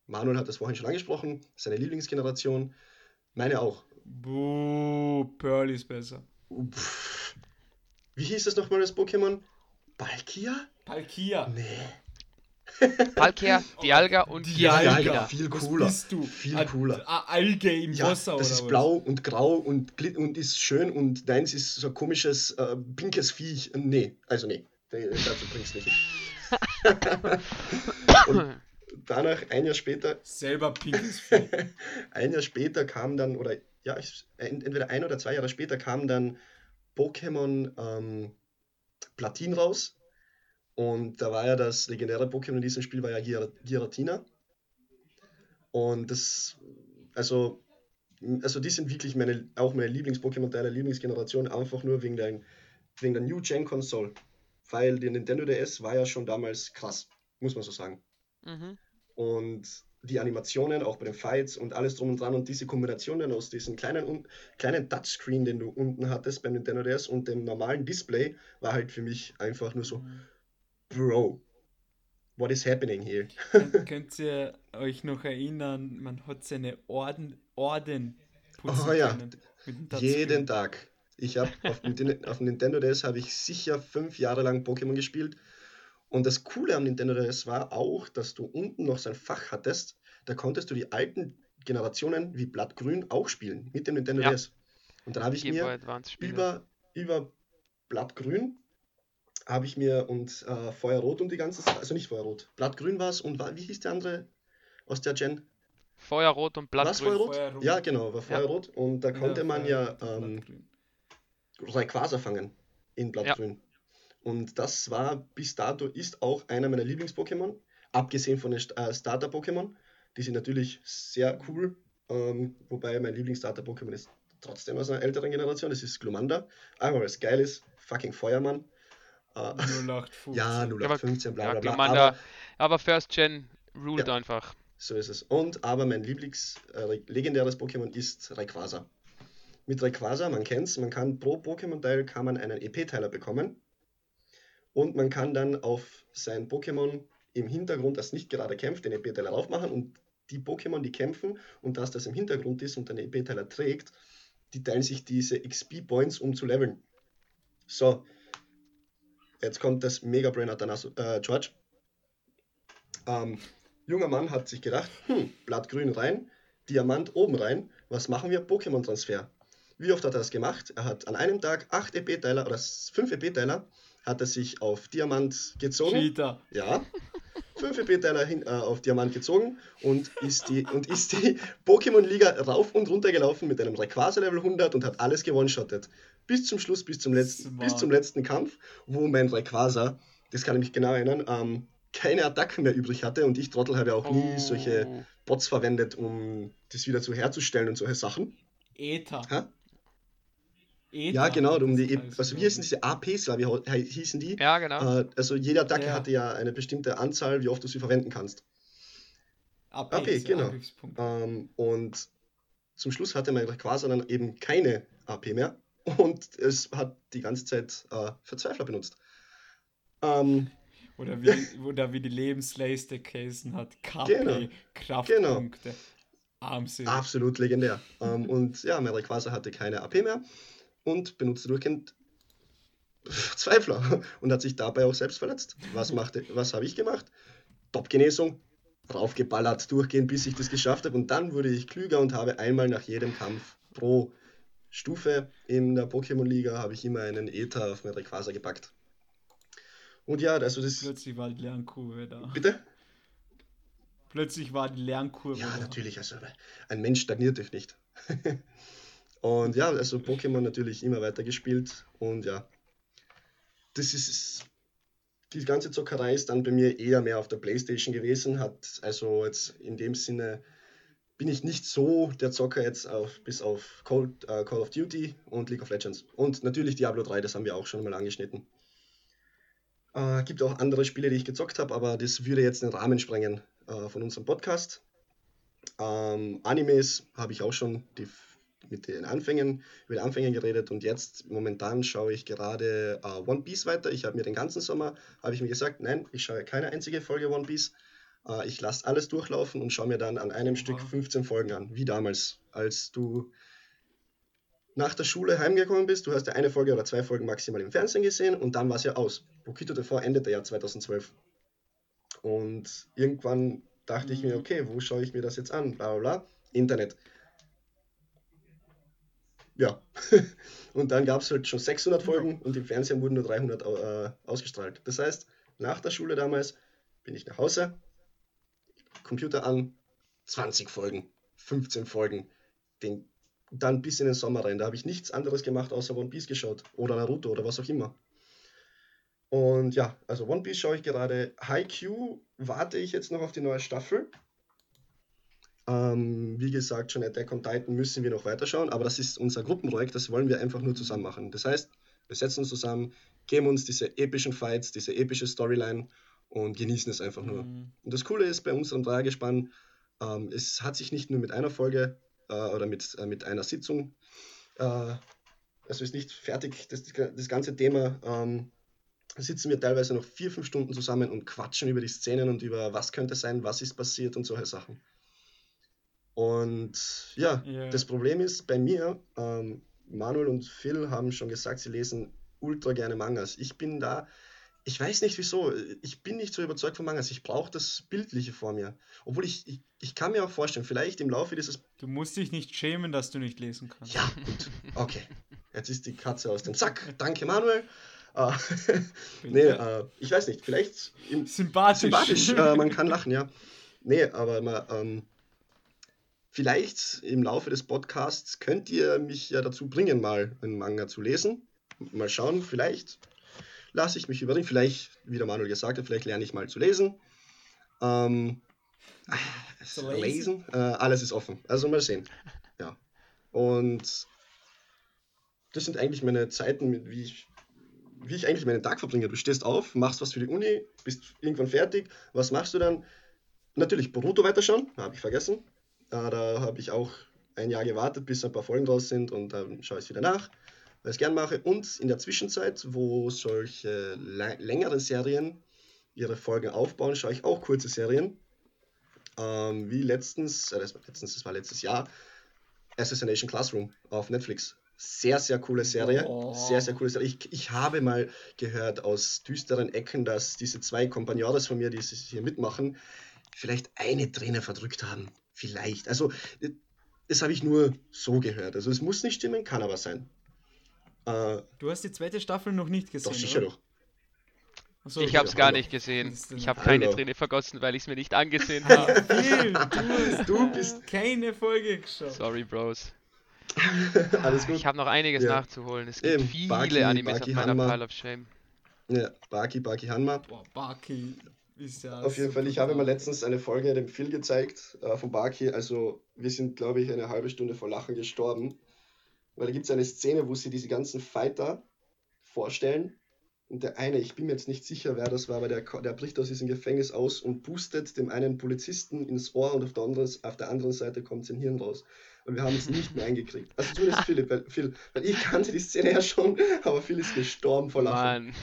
Manuel hat das vorhin schon angesprochen, seine Lieblingsgeneration. Meine auch. Buh, Pearl ist besser. Wie hieß das nochmal das Pokémon? Palkia? Palkia. Nee. Palkia, Dialga und Dialga. Dialga. Viel cooler. Was bist du? Viel cooler. Alge im ja, Wasser das ist blau und grau und, und ist schön und deins ist so ein komisches äh, pinkes Viech. Nee, also nee, dazu bringst du nicht. und danach, ein Jahr später. Selber pinkes Viech. ein Jahr später kam dann, oder ja, entweder ein oder zwei Jahre später kam dann Pokémon ähm, Platin raus und da war ja das legendäre Pokémon in diesem Spiel war ja Gir Giratina. Und das, also, also die sind wirklich meine, auch meine Lieblings-Pokémon-Teile, Lieblingsgeneration, einfach nur wegen der, wegen der New Gen Console. Weil die Nintendo DS war ja schon damals krass, muss man so sagen. Mhm. Und die Animationen, auch bei den Fights und alles drum und dran und diese Kombinationen aus diesem kleinen, kleinen Touchscreen, den du unten hattest beim Nintendo DS und dem normalen Display, war halt für mich einfach nur so. Mhm Bro, what is happening here? Könnt ihr euch noch erinnern, man hat seine Orden, Orden putzen oh, ja. Jeden Tag. Ich habe auf, auf Nintendo DS habe ich sicher fünf Jahre lang Pokémon gespielt. Und das Coole am Nintendo DS war auch, dass du unten noch so ein Fach hattest. Da konntest du die alten Generationen wie Blattgrün auch spielen mit dem Nintendo ja. DS. Und dann habe ich mir über, über Blattgrün habe ich mir und äh, Feuerrot und die ganze Zeit, also nicht Feuerrot, Blattgrün war es und war, wie hieß der andere aus der Gen? Feuerrot und Blattgrün. Was Feuerrot? Feuerrot? Ja, genau, war Feuerrot ja. und da konnte ja, man ja ähm, Rayquaza fangen in Blattgrün. Ja. Und das war bis dato ist auch einer meiner Lieblings-Pokémon, abgesehen von den äh, Starter-Pokémon. Die sind natürlich sehr cool, ähm, wobei mein Lieblings-Starter-Pokémon ist trotzdem aus einer älteren Generation, das ist Glumanda. Einmal weil es geil ist, fucking Feuermann. Äh, 0815. Ja, 0815, bla bla bla. Glumanda, aber, aber First Gen ruled ja, einfach. So ist es. Und aber mein Lieblings-legendäres äh, Pokémon ist Rayquaza. Mit Rayquaza, man kennt es, man kann pro Pokémon-Teil kann man einen EP-Teiler bekommen. Und man kann dann auf sein Pokémon im Hintergrund, das nicht gerade kämpft, den EP-Teiler aufmachen und die Pokémon, die kämpfen und das, das im Hintergrund ist und den EP-Teiler trägt, die teilen sich diese XP-Points, um zu leveln. So, jetzt kommt das Mega-Brain Atanaso, äh, George. Ähm, junger Mann hat sich gedacht, hm, Blattgrün rein, Diamant oben rein, was machen wir? Pokémon-Transfer. Wie oft hat er das gemacht? Er hat an einem Tag 8 EP-Teiler oder 5 EP-Teiler hat er sich auf Diamant gezogen. Cheater. Ja. 5 EP-Teiler äh, auf Diamant gezogen und ist die, und ist die Pokémon-Liga rauf und runter gelaufen mit einem Rayquaza Level 100 und hat alles gewone-shottet. Bis zum Schluss, bis zum, letzten, bis zum letzten Kampf, wo mein Rayquaza, das kann ich mich genau erinnern, ähm, keine Attacken mehr übrig hatte und ich Trottel habe auch nie oh. solche Bots verwendet, um das wieder zu herzustellen und solche Sachen. Ether. Ha? Ether, ja, genau, um die, e also wie hießen diese APs, wie hießen die? Ja, genau. Äh, also jede Attacke ja. hatte ja eine bestimmte Anzahl, wie oft du sie verwenden kannst. AP, AP genau. Ähm, und zum Schluss hatte mein Rayquaza dann eben keine AP mehr und es hat die ganze Zeit äh, Verzweifler benutzt. Ähm, oder, wie, oder wie die Lebensleiste Casen hat, KP, genau, Kraftpunkte. Genau. Armsinn. Absolut legendär. ähm, und ja, mein Rayquaza hatte keine AP mehr und benutzte durchgehend Zweifler und hat sich dabei auch selbst verletzt. Was, machte, was habe ich gemacht? Top-Genesung, raufgeballert, durchgehend, bis ich das geschafft habe. Und dann wurde ich klüger und habe einmal nach jedem Kampf pro Stufe in der Pokémon-Liga habe ich immer einen Ether auf mein Rayquaza gepackt. Und ja, also das. Plötzlich war die Lernkurve da. Bitte? Plötzlich war die Lernkurve. Ja, da. natürlich. Also ein Mensch stagniert nicht. Und ja, also Pokémon natürlich immer weiter gespielt und ja, das ist die ganze Zockerei ist dann bei mir eher mehr auf der Playstation gewesen, hat also jetzt in dem Sinne bin ich nicht so der Zocker jetzt auf, bis auf Call, äh, Call of Duty und League of Legends. Und natürlich Diablo 3, das haben wir auch schon mal angeschnitten. Äh, gibt auch andere Spiele, die ich gezockt habe, aber das würde jetzt den Rahmen sprengen äh, von unserem Podcast. Ähm, Animes habe ich auch schon die mit den Anfängen, über die Anfänge geredet und jetzt momentan schaue ich gerade uh, One Piece weiter. Ich habe mir den ganzen Sommer, habe ich mir gesagt, nein, ich schaue keine einzige Folge One Piece. Uh, ich lasse alles durchlaufen und schaue mir dann an einem wow. Stück 15 Folgen an, wie damals, als du nach der Schule heimgekommen bist. Du hast ja eine Folge oder zwei Folgen maximal im Fernsehen gesehen und dann war es ja aus. Bokito TV endete ja 2012. Und irgendwann dachte mhm. ich mir, mhm. okay, wo schaue ich mir das jetzt an? Bla bla bla. Internet ja. und dann gab es halt schon 600 Folgen und im Fernsehen wurden nur 300 äh, ausgestrahlt. Das heißt, nach der Schule damals bin ich nach Hause, Computer an, 20 Folgen, 15 Folgen, den, dann bis in den Sommer rein. Da habe ich nichts anderes gemacht, außer One Piece geschaut oder Naruto oder was auch immer. Und ja, also One Piece schaue ich gerade. Haikyuu warte ich jetzt noch auf die neue Staffel. Ähm, wie gesagt, schon Attack on Titan müssen wir noch weiterschauen, aber das ist unser Gruppenprojekt, das wollen wir einfach nur zusammen machen. Das heißt, wir setzen uns zusammen, geben uns diese epischen Fights, diese epische Storyline und genießen es einfach nur. Mhm. Und das Coole ist bei unserem Dreiergespann, ähm, es hat sich nicht nur mit einer Folge äh, oder mit, äh, mit einer Sitzung, äh, also ist nicht fertig, das, das ganze Thema. Ähm, sitzen wir teilweise noch vier, fünf Stunden zusammen und quatschen über die Szenen und über was könnte sein, was ist passiert und solche Sachen. Und ja, yeah. das Problem ist bei mir, ähm, Manuel und Phil haben schon gesagt, sie lesen ultra gerne Mangas. Ich bin da, ich weiß nicht wieso, ich bin nicht so überzeugt von Mangas. Ich brauche das Bildliche vor mir. Obwohl ich, ich, ich kann mir auch vorstellen, vielleicht im Laufe dieses. Du musst dich nicht schämen, dass du nicht lesen kannst. Ja, gut. Okay. Jetzt ist die Katze aus dem Sack. Danke, Manuel. Uh, nee, uh, ich weiß nicht, vielleicht. Im, sympathisch. Sympathisch, uh, man kann lachen, ja. Nee, aber mal, ähm, Vielleicht im Laufe des Podcasts könnt ihr mich ja dazu bringen, mal einen Manga zu lesen. Mal schauen, vielleicht lasse ich mich überreden. Vielleicht, wie der Manuel gesagt hat, vielleicht lerne ich mal zu lesen. Ähm, zu lesen? äh, alles ist offen. Also mal sehen. Ja. Und das sind eigentlich meine Zeiten, wie ich, wie ich eigentlich meinen Tag verbringe. Du stehst auf, machst was für die Uni, bist irgendwann fertig. Was machst du dann? Natürlich Boruto weiterschauen, habe ich vergessen. Äh, da habe ich auch ein Jahr gewartet, bis ein paar Folgen draus sind und dann schaue ich es wieder nach, weil ich es gern mache. Und in der Zwischenzeit, wo solche längeren Serien ihre Folgen aufbauen, schaue ich auch kurze Serien. Ähm, wie letztens, äh, das war letztens, das war letztes Jahr, Assassination Classroom auf Netflix. Sehr, sehr coole Serie. Oh. Sehr, sehr coole Serie. Ich, ich habe mal gehört aus düsteren Ecken, dass diese zwei Kompagnons von mir, die hier mitmachen, vielleicht eine Träne verdrückt haben. Vielleicht. Also, das habe ich nur so gehört. Also, es muss nicht stimmen, kann aber sein. Äh, du hast die zweite Staffel noch nicht gesehen. Doch, sicher oder? doch. So, ich habe es gar nicht gesehen. Ich habe keine Hallo. Träne vergossen, weil ich es mir nicht angesehen habe. du, du bist keine Folge geschaut. Sorry, Bros. Alles gut. Ich habe noch einiges ja. nachzuholen. Es gibt Eben, viele Baki, Animes Baki auf meiner Hanma. Pile of Shame. Ja, Baki, Baki Hanma. Boah, Baki ist ja. Auf jeden Fall, ich habe mal letztens eine Folge dem Phil gezeigt äh, von Baki. Also, wir sind, glaube ich, eine halbe Stunde vor Lachen gestorben. Weil da gibt es eine Szene, wo sie diese ganzen Fighter vorstellen und der eine, ich bin mir jetzt nicht sicher, wer das war, aber der, der bricht aus diesem Gefängnis aus und boostet dem einen Polizisten ins Ohr und auf der anderen, auf der anderen Seite kommt sein Hirn raus. Und wir haben es nicht mehr eingekriegt. Also zumindest Philipp, weil, Phil, weil ich kannte die Szene ja schon, aber Phil ist gestorben vor Lachen. Mann,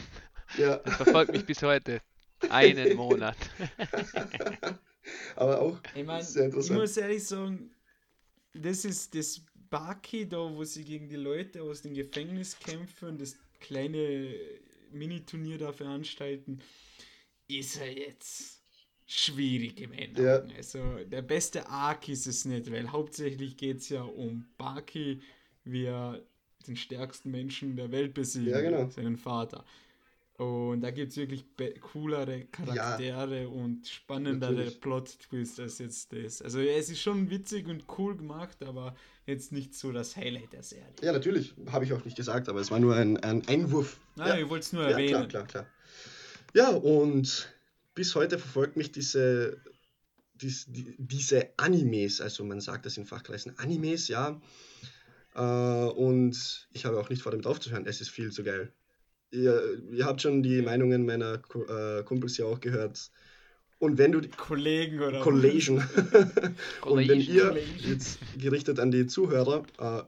ja. das verfolgt mich bis heute. Einen Monat. aber auch ich mein, sehr interessant. Ich muss ehrlich sagen, das ist das Baki da, wo sie gegen die Leute aus dem Gefängnis kämpfen, das kleine Mini-Turnier da veranstalten, ist er jetzt schwierig im Endeffekt. Ja. Also der beste Arc ist es nicht, weil hauptsächlich geht es ja um Baki, wie er den stärksten Menschen der Welt besiegt, ja, genau. seinen Vater. Und da gibt es wirklich coolere Charaktere ja, und spannendere Plot-Twists als jetzt das. Also es ist schon witzig und cool gemacht, aber jetzt nicht so das Highlight der Serie. Ja, natürlich, habe ich auch nicht gesagt, aber es war nur ein, ein Einwurf. Ah, ja, ich wollte es nur erwähnen. Ja, klar, klar, klar. Ja, und bis heute verfolgt mich diese, dies, die, diese Animes, also man sagt das in Fachkreisen Animes, ja. Äh, und ich habe auch nicht vor, damit aufzuhören, es ist viel zu geil ihr, ihr habt schon die Meinungen meiner äh, Kumpels ja auch gehört. Und wenn du die Kollegen oder Kollegen und wenn ihr jetzt gerichtet an die Zuhörer, äh,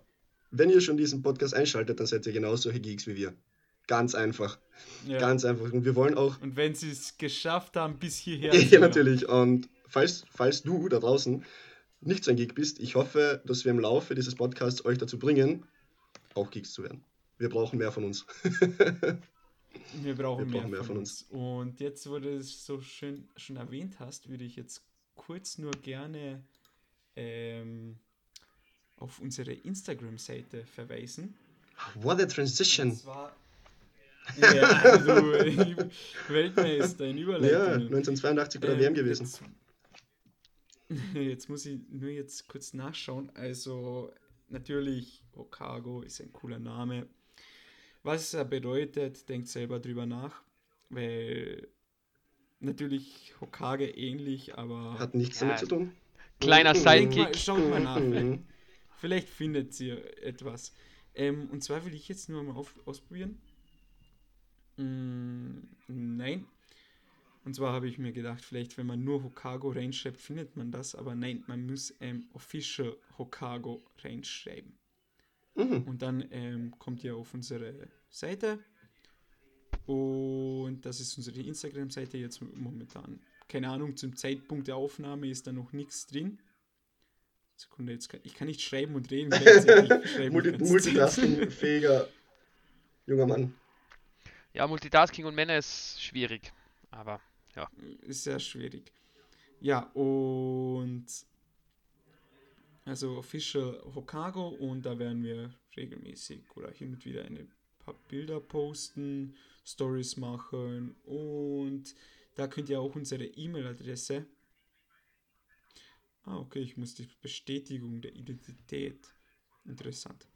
wenn ihr schon diesen Podcast einschaltet, dann seid ihr genauso solche Geeks wie wir. Ganz einfach. Ja. Ganz einfach. Und wir wollen auch. Und wenn sie es geschafft haben, bis hierher. ja, natürlich. Und falls, falls du da draußen nicht so ein Geek bist, ich hoffe, dass wir im Laufe dieses Podcasts euch dazu bringen, auch Geeks zu werden. Wir brauchen mehr von uns. Wir brauchen, Wir brauchen mehr, mehr, von, uns. uns. Und jetzt, wo du es so schön schon erwähnt hast, würde ich jetzt kurz nur gerne ähm, auf unsere Instagram-Seite verweisen. What a transition! Zwar, ja, also Weltmeister in Überleitung. Ja, 1982 bei der ähm, WM gewesen. Jetzt, jetzt muss ich nur jetzt kurz nachschauen. Also natürlich, Okago ist ein cooler Name. Was er bedeutet, denkt selber drüber nach, weil natürlich Hokage ähnlich, aber. Hat nichts ja, damit zu tun. Kleiner Sidekick. Schaut mal nach, vielleicht, vielleicht findet ihr etwas. Ähm, und zwar will ich jetzt nur mal auf, ausprobieren. Mm, nein. Und zwar habe ich mir gedacht, vielleicht wenn man nur Hokago reinschreibt, findet man das, aber nein, man muss ähm, Official Hokago reinschreiben. Mhm. Und dann ähm, kommt ihr auf unsere Seite. Und das ist unsere Instagram-Seite jetzt momentan. Keine Ahnung, zum Zeitpunkt der Aufnahme ist da noch nichts drin. Sekunde, jetzt kann, ich kann nicht schreiben und reden. Multitasking-fähiger junger Mann. Ja, Multitasking und Männer ist schwierig. Aber ja. Ist sehr schwierig. Ja, und also Official Hokago und da werden wir regelmäßig oder hin und wieder ein paar Bilder posten, Stories machen und da könnt ihr auch unsere E-Mail-Adresse. Ah, okay, ich muss die Bestätigung der Identität. Interessant.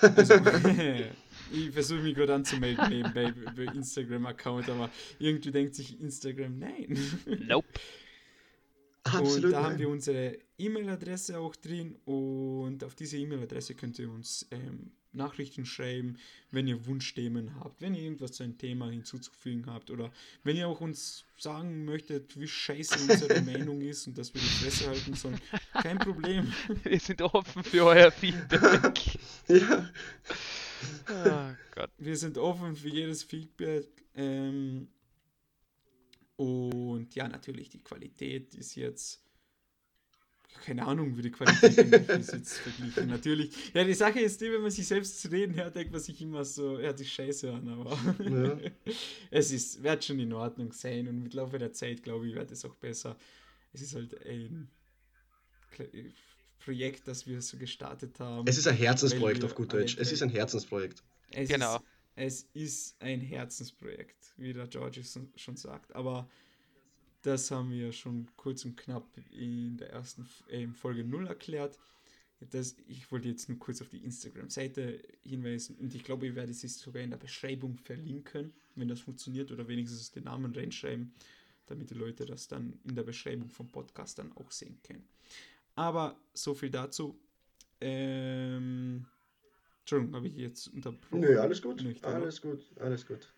Also, ich versuche mich gerade anzumelden nebenbei bei Instagram-Account, aber irgendwie denkt sich Instagram, nein. Nope. Absolut und da haben wir unsere E-Mail-Adresse auch drin und auf diese E-Mail-Adresse könnt ihr uns ähm, Nachrichten schreiben, wenn ihr Wunschthemen habt, wenn ihr irgendwas zu einem Thema hinzuzufügen habt oder wenn ihr auch uns sagen möchtet, wie scheiße unsere Meinung ist und dass wir die Fresse halten sollen. Kein Problem. Wir sind offen für euer Feedback. ja. Oh Gott. Wir sind offen für jedes Feedback. Ähm, und ja, natürlich, die Qualität ist jetzt. Keine Ahnung, wie die Qualität ist jetzt verglichen. Natürlich. Ja, die Sache ist die, wenn man sich selbst zu reden hört, denkt man sich immer so, hört sich scheiße an, aber ja. es ist, wird schon in Ordnung sein und mit Laufe der Zeit, glaube ich, wird es auch besser. Es ist halt ein Projekt, das wir so gestartet haben. Es ist ein Herzensprojekt auf gut Deutsch. Es ist ein Herzensprojekt. Es genau. Ist, es ist ein Herzensprojekt, wie der George schon sagt. Aber das haben wir schon kurz und knapp in der ersten äh, Folge 0 erklärt. Das, ich wollte jetzt nur kurz auf die Instagram-Seite hinweisen und ich glaube, ich werde sie sogar in der Beschreibung verlinken, wenn das funktioniert oder wenigstens den Namen reinschreiben, damit die Leute das dann in der Beschreibung vom Podcast dann auch sehen können. Aber so viel dazu. Ähm, Entschuldigung, habe ich jetzt unterbrochen? Nö, alles gut. Nicht, alles gut, alles gut.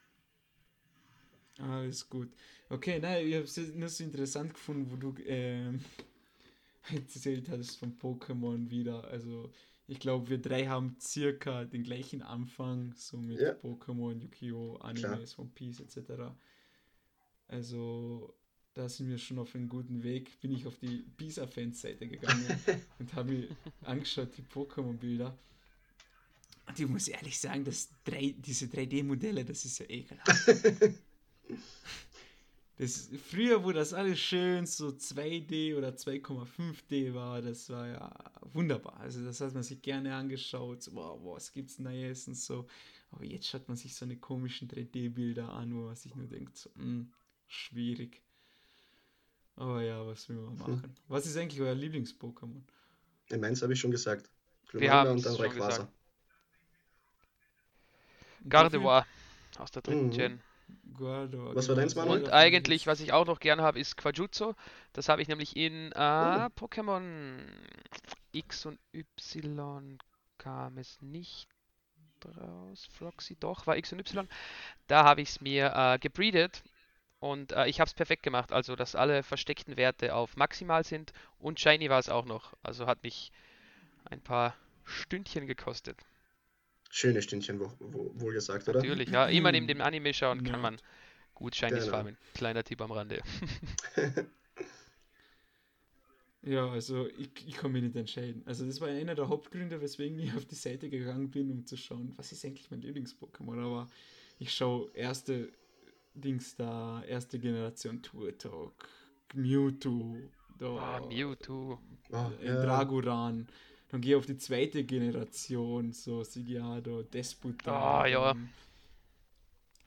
Alles gut. Okay, nein, ich habe es nur so interessant gefunden, wo du ähm, erzählt hast von Pokémon wieder. Also, ich glaube, wir drei haben circa den gleichen Anfang, so mit ja. Pokémon, Yu-Gi-Oh!, Animes, One Piece etc. Also, da sind wir schon auf einem guten Weg. Bin ich auf die Bisa-Fans-Seite gegangen und habe mir angeschaut, die Pokémon-Bilder. Und ich muss ehrlich sagen, dass diese 3D-Modelle, das ist ja ekelhaft. das, früher, wo das alles schön so 2D oder 2,5D war, das war ja wunderbar. Also das hat man sich gerne angeschaut. So, wow, was gibt's Neues und so. Aber jetzt schaut man sich so eine komischen 3D-Bilder an, wo man sich nur denkt, so, mh, hm, schwierig. Aber ja, was will man machen? Hm. Was ist eigentlich euer Lieblings-Pokémon? Meins habe ich schon gesagt. Glumanda und dann Rayquaza. Gardevoir aus der dritten mhm. Gen. Gardevoir. Was war deins, Manuel? Und eigentlich, was ich auch noch gerne habe, ist Quajutsu. Das habe ich nämlich in äh, oh. Pokémon X und Y kam es nicht raus. Floxy doch, war X und Y. Da habe ich es mir äh, gebreedet und äh, ich habe es perfekt gemacht. Also, dass alle versteckten Werte auf maximal sind und Shiny war es auch noch. Also hat mich ein paar Stündchen gekostet. Schöne Stündchen, wo, wo, wohl gesagt, oder? Natürlich, ja. Immer neben dem Anime schauen kann man gut Shinies genau. farmen. Kleiner Tipp am Rande. ja, also ich, ich kann mich nicht entscheiden. Also das war einer der Hauptgründe, weswegen ich auf die Seite gegangen bin, um zu schauen, was ist eigentlich mein Lieblings-Pokémon. Aber ich schaue erste Dings da, erste Generation Turtok, Mewtwo, da, ah, Mewtwo, oh, ja. Dann gehe auf die zweite Generation, so Sigiado, Desputa. Ah, ja.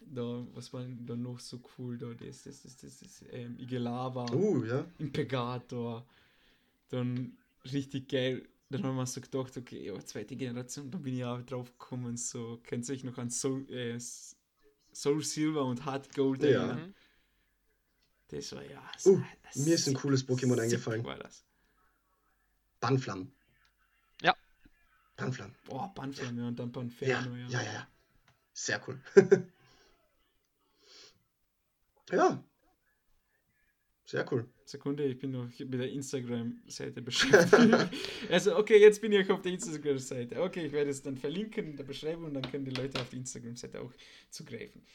Da, was war da noch so cool? Da, das, das, das, das, das ähm, Igelava. Uh, ja. Impegator. Dann richtig geil. Dann haben wir so gedacht, okay, ja, zweite Generation, da bin ich auch drauf gekommen, so, kennt ihr euch noch an Soul, äh, Soul Silver und Hard Gold ja. erinnern? Das war ja. Das uh, mir ist ein cooles Pokémon eingefallen. War das. Banflam. Panflam. Boah, Panflam, ja, und dann Panferno, ja. Ja, ja, ja. Sehr cool. ja. Sehr cool. Sekunde, ich bin noch mit der Instagram-Seite beschäftigt. also, okay, jetzt bin ich auf der Instagram-Seite. Okay, ich werde es dann verlinken in der Beschreibung und dann können die Leute auf die Instagram-Seite auch zugreifen.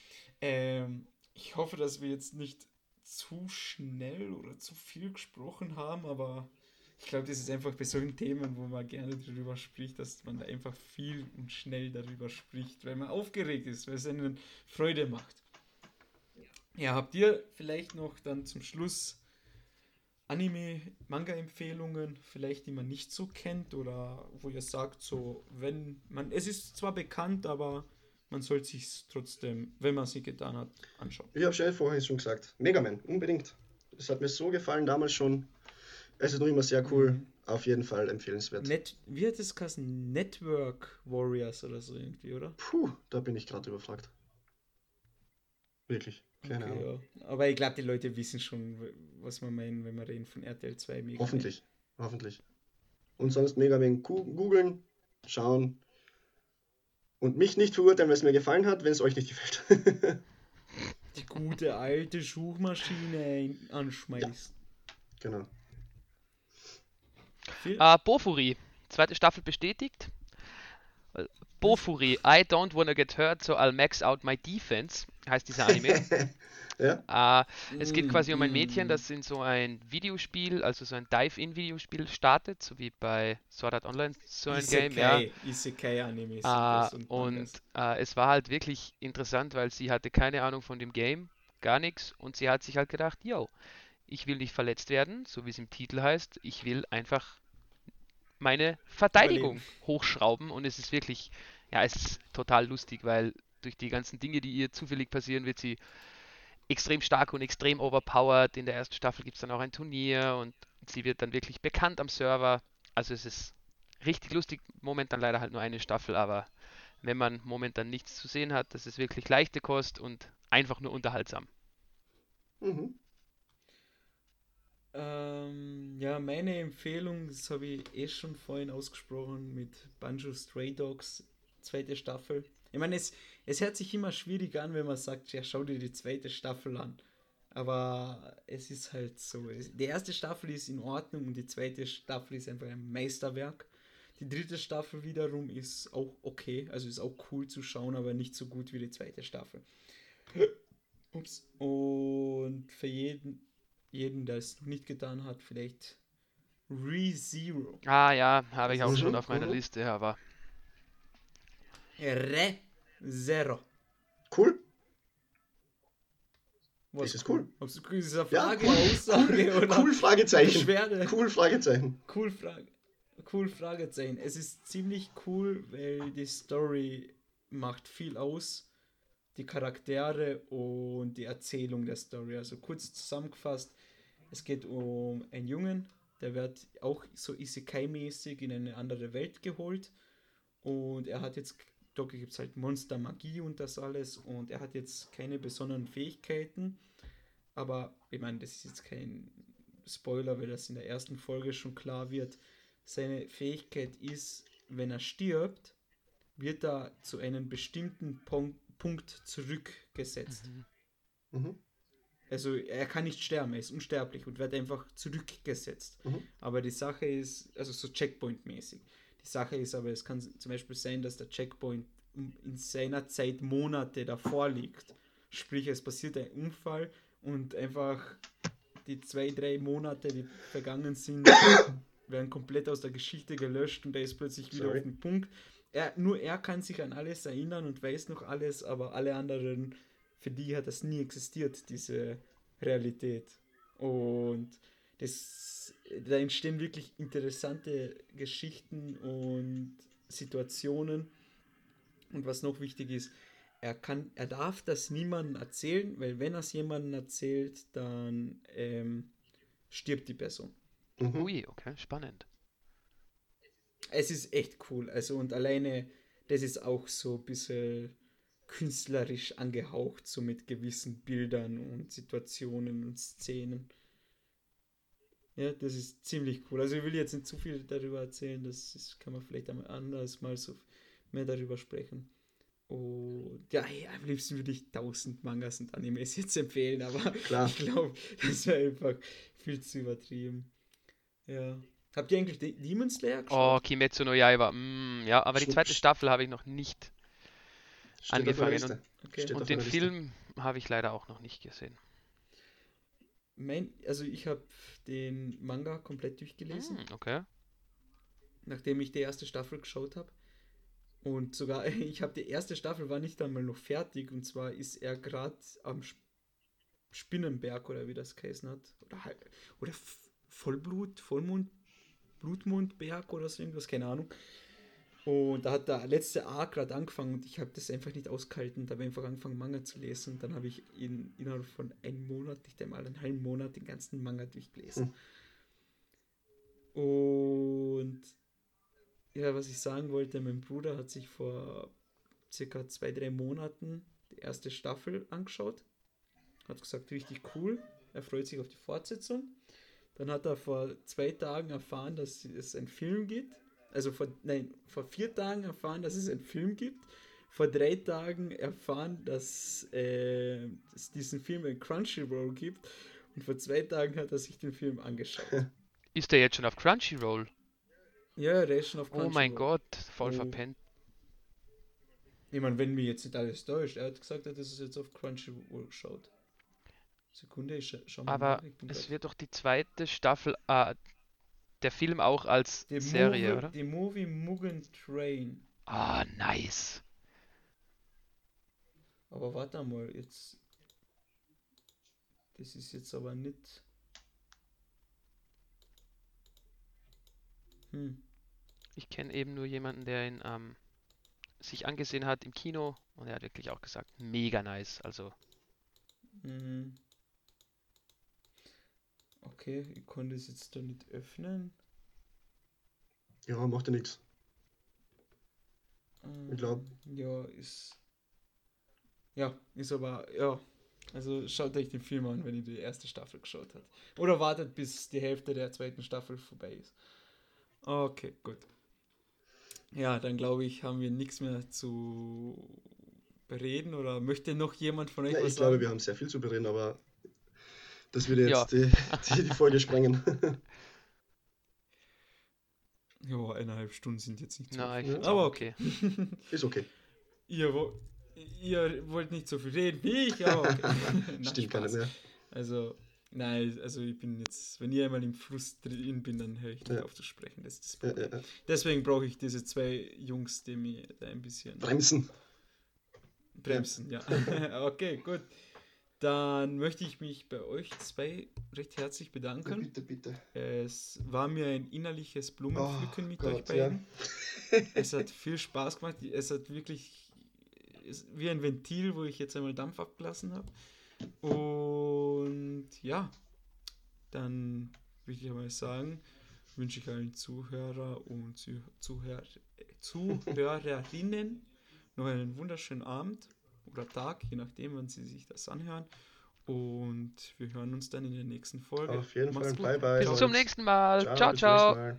Ähm, ich hoffe, dass wir jetzt nicht zu schnell oder zu viel gesprochen haben, aber ich glaube, das ist einfach bei solchen Themen, wo man gerne darüber spricht, dass man da einfach viel und schnell darüber spricht, weil man aufgeregt ist, weil es einen Freude macht. Ja, habt ihr vielleicht noch dann zum Schluss Anime-Manga-Empfehlungen, vielleicht die man nicht so kennt oder wo ihr sagt, so, wenn man, es ist zwar bekannt, aber man sollte sich trotzdem, wenn man sie getan hat, anschauen. Ich habe schon vorhin schon gesagt, Mega Man, unbedingt. Es hat mir so gefallen damals schon. Es ist noch immer sehr cool. Mhm. auf jeden Fall empfehlenswert. Net, wie hat es geheißen? Network Warriors oder so irgendwie, oder? Puh, da bin ich gerade überfragt. Wirklich. Keine okay, Ahnung. Ja. Aber ich glaube, die Leute wissen schon, was wir meinen, wenn wir reden von RTL 2 Mega Hoffentlich. Man. Hoffentlich. Und sonst mega wegen googeln, schauen und mich nicht verurteilen, wenn es mir gefallen hat, wenn es euch nicht gefällt. die gute alte Suchmaschine anschmeißen. Ja. Genau. Uh, Bofuri, zweite Staffel bestätigt. Bofuri, I don't wanna get hurt, so I'll max out my defense, heißt dieser Anime. ja. uh, es geht quasi um ein Mädchen, das in so ein Videospiel, also so ein Dive-In-Videospiel startet, so wie bei Sword Art Online so ein Isekai, Game. Ja. Isekai-Anime. Uh, und uh, es war halt wirklich interessant, weil sie hatte keine Ahnung von dem Game, gar nichts, und sie hat sich halt gedacht, yo, ich will nicht verletzt werden, so wie es im Titel heißt, ich will einfach meine Verteidigung Überleben. hochschrauben und es ist wirklich, ja, es ist total lustig, weil durch die ganzen Dinge, die ihr zufällig passieren, wird sie extrem stark und extrem overpowered. In der ersten Staffel gibt es dann auch ein Turnier und sie wird dann wirklich bekannt am Server. Also es ist richtig lustig, momentan leider halt nur eine Staffel, aber wenn man momentan nichts zu sehen hat, das ist wirklich leichte Kost und einfach nur unterhaltsam. Mhm. Ähm, ja, meine Empfehlung, das habe ich eh schon vorhin ausgesprochen mit Banjo Stray Dogs, zweite Staffel. Ich meine, es, es hört sich immer schwierig an, wenn man sagt, ja, schau dir die zweite Staffel an. Aber es ist halt so. Die erste Staffel ist in Ordnung und die zweite Staffel ist einfach ein Meisterwerk. Die dritte Staffel wiederum ist auch okay, also ist auch cool zu schauen, aber nicht so gut wie die zweite Staffel. Ups. Und für jeden, jeden, der es noch nicht getan hat, vielleicht ReZero. Ah ja, habe ich auch schon auf meiner Liste, aber. ReZero. Cool. Was ist cool? Ob es cool ist, eine Frage, ja, cool. Aussage oder cool Fragezeichen. Beschwerde. Cool Fragezeichen. Cool Frage. Cool Fragezeichen. Es ist ziemlich cool, weil die Story macht viel aus die Charaktere und die Erzählung der Story. Also kurz zusammengefasst, es geht um einen Jungen, der wird auch so Isekai-mäßig in eine andere Welt geholt und er hat jetzt, da gibt es halt Monster, Magie und das alles und er hat jetzt keine besonderen Fähigkeiten, aber ich meine, das ist jetzt kein Spoiler, weil das in der ersten Folge schon klar wird. Seine Fähigkeit ist, wenn er stirbt, wird er zu einem bestimmten Punkt Punkt zurückgesetzt. Mhm. Mhm. Also er kann nicht sterben, er ist unsterblich und wird einfach zurückgesetzt. Mhm. Aber die Sache ist, also so Checkpoint-mäßig. Die Sache ist aber, es kann zum Beispiel sein, dass der Checkpoint in seiner Zeit Monate davor liegt. Sprich, es passiert ein Unfall und einfach die zwei, drei Monate, die vergangen sind, werden komplett aus der Geschichte gelöscht und er ist plötzlich wieder Sorry. auf dem Punkt er, nur er kann sich an alles erinnern und weiß noch alles, aber alle anderen, für die hat das nie existiert, diese Realität. Und das, da entstehen wirklich interessante Geschichten und Situationen. Und was noch wichtig ist, er kann, er darf das niemandem erzählen, weil wenn er es jemandem erzählt, dann ähm, stirbt die Person. Mhm. Ui, okay, spannend es ist echt cool. Also und alleine, das ist auch so ein bisschen künstlerisch angehaucht, so mit gewissen Bildern und Situationen und Szenen. Ja, das ist ziemlich cool. Also ich will jetzt nicht zu viel darüber erzählen, das, das kann man vielleicht einmal anders mal so mehr darüber sprechen. Und ja, hey, am liebsten würde ich tausend Mangas und Animes jetzt empfehlen, aber Klar. ich glaube, das wäre einfach viel zu übertrieben. Ja. Habt ihr eigentlich Demon Slayer geschaut? Oh, Kimetsu no Yaiba. Mm, ja, aber die zweite Staffel habe ich noch nicht Steht angefangen. Und, okay. und den Film habe ich leider auch noch nicht gesehen. Mein, also ich habe den Manga komplett durchgelesen. Mm, okay. Nachdem ich die erste Staffel geschaut habe. Und sogar, ich habe die erste Staffel war nicht einmal noch fertig. Und zwar ist er gerade am Spinnenberg oder wie das geheißen hat. Oder, oder Vollblut, Vollmond, Blutmondberg oder so irgendwas, keine Ahnung. Und da hat der letzte Arc gerade angefangen und ich habe das einfach nicht ausgehalten. Da habe ich einfach angefangen, Manga zu lesen. Und dann habe ich in, innerhalb von einem Monat, nicht einmal einen halben Monat, den ganzen Manga durchgelesen. Und ja, was ich sagen wollte, mein Bruder hat sich vor circa zwei, drei Monaten die erste Staffel angeschaut. Hat gesagt, richtig cool. Er freut sich auf die Fortsetzung. Dann hat er vor zwei Tagen erfahren, dass es einen Film gibt. Also vor, nein, vor vier Tagen erfahren, dass es einen Film gibt. Vor drei Tagen erfahren, dass äh, es diesen Film in Crunchyroll gibt. Und vor zwei Tagen hat er sich den Film angeschaut. Ist der jetzt schon auf Crunchyroll? Ja, der ist schon auf Crunchyroll. Oh mein Gott, voll oh. verpennt. Ich meine, wenn mir jetzt nicht alles täuscht, er hat gesagt, dass es jetzt auf Crunchyroll schaut. Sekunde, ich schau mal. Aber es wird doch die zweite Staffel, äh, der Film auch als die Serie, Movie, oder? Die Movie Mugen Train. Ah, nice. Aber warte mal, jetzt. Das ist jetzt aber nicht. Hm. Ich kenne eben nur jemanden, der ihn ähm, sich angesehen hat im Kino und er hat wirklich auch gesagt, mega nice. Also. Mhm. Okay, ich konnte es jetzt da nicht öffnen. Ja, macht ja nichts. Ähm, ich glaube. Ja, ist. Ja, ist aber. Ja. Also schaut euch den Film an, wenn ihr die erste Staffel geschaut habt. Oder wartet, bis die Hälfte der zweiten Staffel vorbei ist. Okay, gut. Ja, dann glaube ich, haben wir nichts mehr zu bereden. Oder möchte noch jemand von euch ja, was ich sagen? Glaube, wir haben sehr viel zu bereden, aber das würde jetzt ja. die, die, die, Folge sprengen. ja, eineinhalb Stunden sind jetzt nicht so Nein, viel. Aber okay. Ist okay. Ihr, ihr wollt nicht so viel reden wie ich, aber okay. Stimmt gar nicht mehr. Also, nein, also ich bin jetzt, wenn ich einmal im Fluss drin bin, dann höre ich nicht ja. auf zu sprechen. Das ist das Problem. Ja, ja, Deswegen brauche ich diese zwei Jungs, die mir da ein bisschen bremsen. Bremsen, ja. okay, gut. Dann möchte ich mich bei euch zwei recht herzlich bedanken. Bitte, bitte. Es war mir ein innerliches Blumenpflücken oh, mit Gott, euch beiden. Ja. es hat viel Spaß gemacht. Es hat wirklich wie ein Ventil, wo ich jetzt einmal Dampf abgelassen habe. Und ja, dann würde ich einmal sagen, wünsche ich allen Zuhörer und Zuhör Zuhörerinnen noch einen wunderschönen Abend oder Tag, je nachdem, wann Sie sich das anhören. Und wir hören uns dann in der nächsten Folge. Auf jeden Fall. Bye, bye. Bis zum nächsten Mal. Ciao, ciao. ciao.